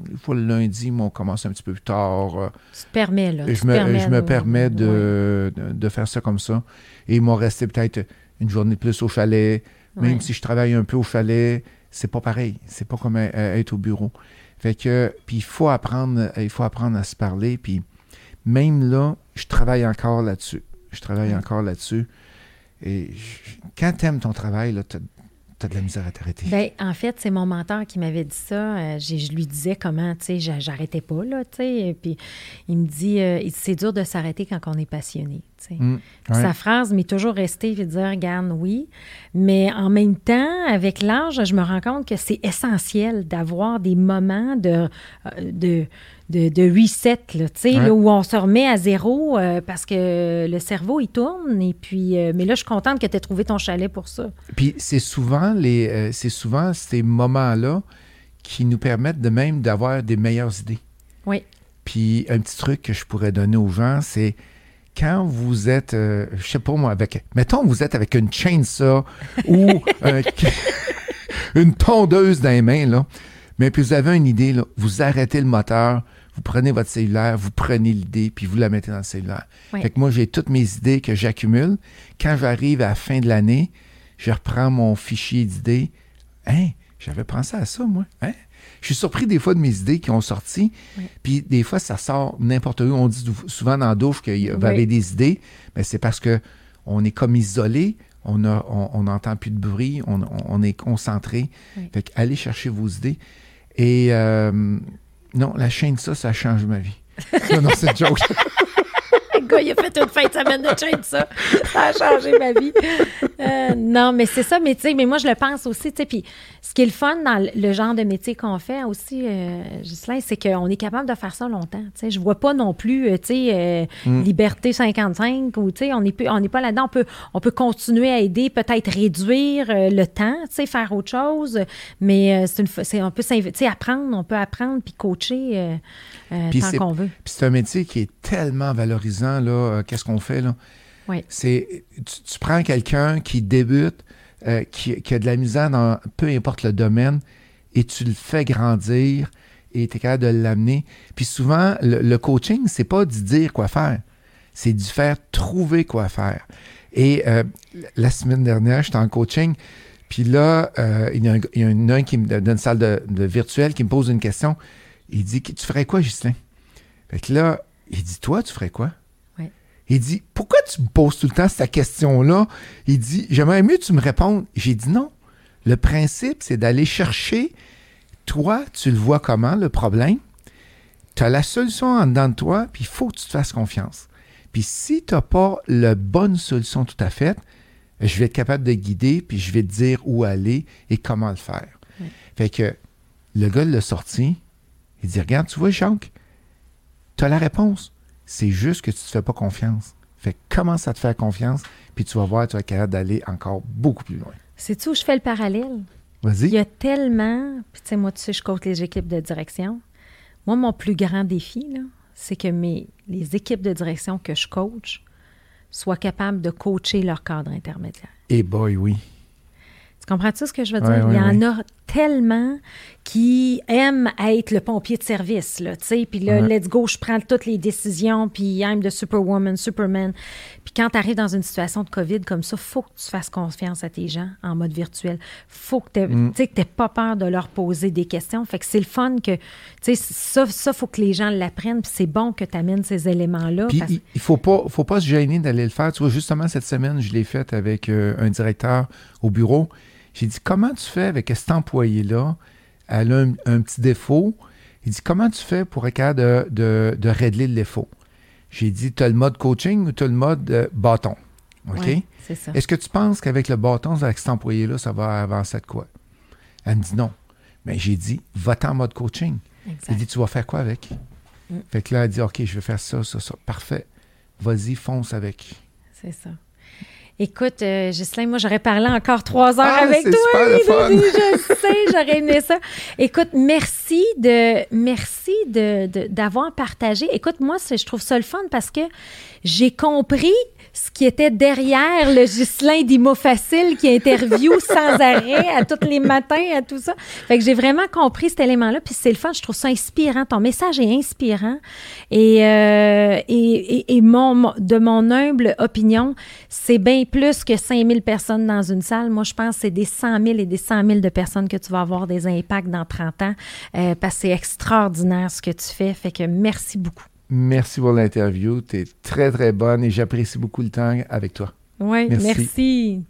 des fois le lundi, mais on commence un petit peu plus tard. euh, Tu te permets, là. tu je me, permets je me de- permets de, de, de faire ça comme ça. Et ils m'ont resté peut-être une journée de plus au chalet. Même si je travaille un peu au chalet, c'est pas pareil. C'est pas comme euh, euh, être au bureau. Fait que, puis il faut apprendre, il faut apprendre à se parler. Puis même là, je travaille encore là-dessus. Je travaille encore là-dessus. Et je- quand tu aimes ton travail, là, t'as as de la misère à t'arrêter. Ben, en fait, c'est mon mentor qui m'avait dit ça. Euh, je lui disais comment, tu sais, j'a- j'arrêtais pas, là, tu sais. Puis il me dit, euh, dit, c'est dur de s'arrêter quand on est passionné, tu sais. Puis ouais. Sa phrase m'est toujours restée, je veux dire, regarde, oui. Mais en même temps, avec l'âge, je me rends compte que c'est essentiel d'avoir des moments de, euh, de, de, de reset, là, tu sais, Ouais. là, où on se remet à zéro euh, parce que le cerveau, il tourne. Et puis, euh, mais là, je suis contente que tu aies trouvé ton chalet pour ça. Puis c'est souvent les, euh, c'est souvent ces moments-là qui nous permettent de même d'avoir des meilleures idées. Oui. Puis un petit truc que je pourrais donner aux gens, c'est quand vous êtes, je sais pas moi, avec, mettons vous êtes avec une chainsaw ou un- une tondeuse dans les mains là, mais puis vous avez une idée là, vous arrêtez le moteur, vous prenez votre cellulaire, vous prenez l'idée puis vous la mettez dans le cellulaire. Oui. Fait que moi j'ai toutes mes idées que j'accumule. Quand j'arrive à la fin de l'année, je reprends mon fichier d'idées. Hein, j'avais pensé à ça moi. Hein? Je suis surpris des fois de mes idées qui ont sorti. Oui. Puis des fois, ça sort n'importe où. On dit souvent dans la douche qu'il y a- vous Oui. avez des idées, mais c'est parce que on est comme isolé, on n'entend plus de bruit, on, est concentré. Fait allez chercher vos idées. Et euh, non, la chaîne ça, ça change ma vie. non, non, c'est joke. gars, il a fait une fin de semaine de chaîne, ça. Ça a changé ma vie. Euh, non, mais c'est ça, mais tu sais, mais moi, je le pense aussi, tu sais. Puis ce qui est le fun dans le genre de métier qu'on fait aussi, euh, c'est qu'on est capable de faire ça longtemps. Tu sais, je vois pas non plus, euh, tu sais, euh, mm. Liberté 55 ou, tu sais, on n'est on pas là-dedans. On peut, on peut continuer à aider, peut-être réduire le temps, tu sais, faire autre chose. Mais c'est une, on peut apprendre, on peut apprendre puis coacher tant qu'on veut. Puis c'est un métier qui est tellement valorisant, là. Qu'est-ce qu'on fait, là? Oui. C'est, tu prends quelqu'un qui débute, euh, qui, a de la misère dans peu importe le domaine et tu le fais grandir et tu es capable de l'amener. Puis souvent, le, coaching, c'est pas de dire quoi faire, c'est de faire trouver quoi faire. Et euh, la semaine dernière, j'étais en coaching, puis là, euh, il, y a un, qui me, dans une salle de, de virtuelle qui me pose une question. Il dit Tu ferais quoi, Ghislain Fait que là, il dit Toi, tu ferais quoi il dit Pourquoi tu me poses tout le temps cette question-là? Il dit J'aimerais mieux que tu me répondes. J'ai dit non. Le principe, c'est d'aller chercher, toi, tu le vois comment, le problème? Tu as la solution en dedans de toi, puis il faut que tu te fasses confiance. Puis si tu n'as pas la bonne solution tout à fait, je vais être capable de guider, puis je vais te dire où aller et comment le faire. Fait que le gars l'a sorti. Il dit Regarde, tu vois, Jacques, tu as la réponse. C'est juste que tu ne te fais pas confiance. Fait commence à te faire confiance, puis tu vas voir, tu vas être capable d'aller encore beaucoup plus loin. C'est-tu où je fais le parallèle? Vas-y. Il y a tellement. Puis, tu sais, moi, tu sais, je coach les équipes de direction. Moi, mon plus grand défi, c'est que mes, les équipes de direction que je coach soient capables de coacher leur cadre intermédiaire. Et boy, oui. Tu comprends-tu ce que je veux dire? Il y en a tellement qui aiment être le pompier de service, là, tu sais, puis là, let's go, je prends toutes les décisions, puis I'm the superwoman, superman. Puis quand tu arrives dans une situation de COVID comme ça, faut que tu fasses confiance à tes gens en mode virtuel. Faut que tu mm. pas peur de leur poser des questions. Fait que c'est le fun que, tu sais, ça, ça, faut que les gens l'apprennent, puis c'est bon que tu amènes ces éléments-là. Puis il, faut pas, faut pas se gêner d'aller le faire. Tu vois, justement, cette semaine, je l'ai fait avec euh, un directeur au bureau. J'ai dit, comment tu fais avec cet employé-là? Elle a un, petit défaut. Il dit, comment tu fais pour être capable de, régler le défaut? J'ai dit, tu as le mode coaching ou tu as le mode euh, bâton? OK? Est-ce que tu penses qu'avec le bâton, avec cet employé-là, ça va avancer de quoi? Elle me dit non. Mais j'ai dit, va-t'en en mode coaching. Il dit, tu vas faire quoi avec? Mm. Fait que là, elle dit, OK, je vais faire ça, ça, ça. Parfait. Vas-y, fonce avec. C'est ça. Écoute, euh, moi, j'aurais parlé encore trois heures ah, avec toi. Super Je sais, j'aurais aimé ça. Écoute, merci de, merci de, d'avoir partagé. Écoute, moi, je trouve ça le fun parce que j'ai compris ce qui était derrière le Ghislain d'Imo Facile qui interview sans arrêt à tous les matins, à tout ça. Fait que j'ai vraiment compris cet élément-là, puis c'est le fun, je trouve ça inspirant. Ton message est inspirant. Et, euh, et, et, mon, de mon humble opinion, c'est bien plus que 5000 personnes dans une salle. Moi, je pense que c'est des 100 000 et des 100 000 de personnes que tu vas avoir des impacts dans 30 ans, euh, parce que c'est extraordinaire ce que tu fais. Fait que merci beaucoup. Merci pour l'interview. Tu es très, très bonne et j'apprécie beaucoup le temps avec toi. Oui, merci.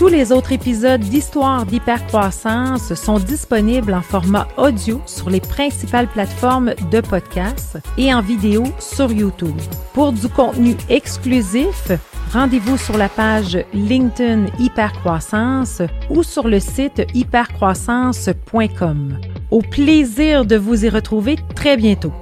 Tous les autres épisodes d'Histoire d'hypercroissance sont disponibles en format audio sur les principales plateformes de podcast et en vidéo sur YouTube. Pour du contenu exclusif, rendez-vous sur la page LinkedIn Hypercroissance ou sur le site hypercroissance.com. Au plaisir de vous y retrouver très bientôt.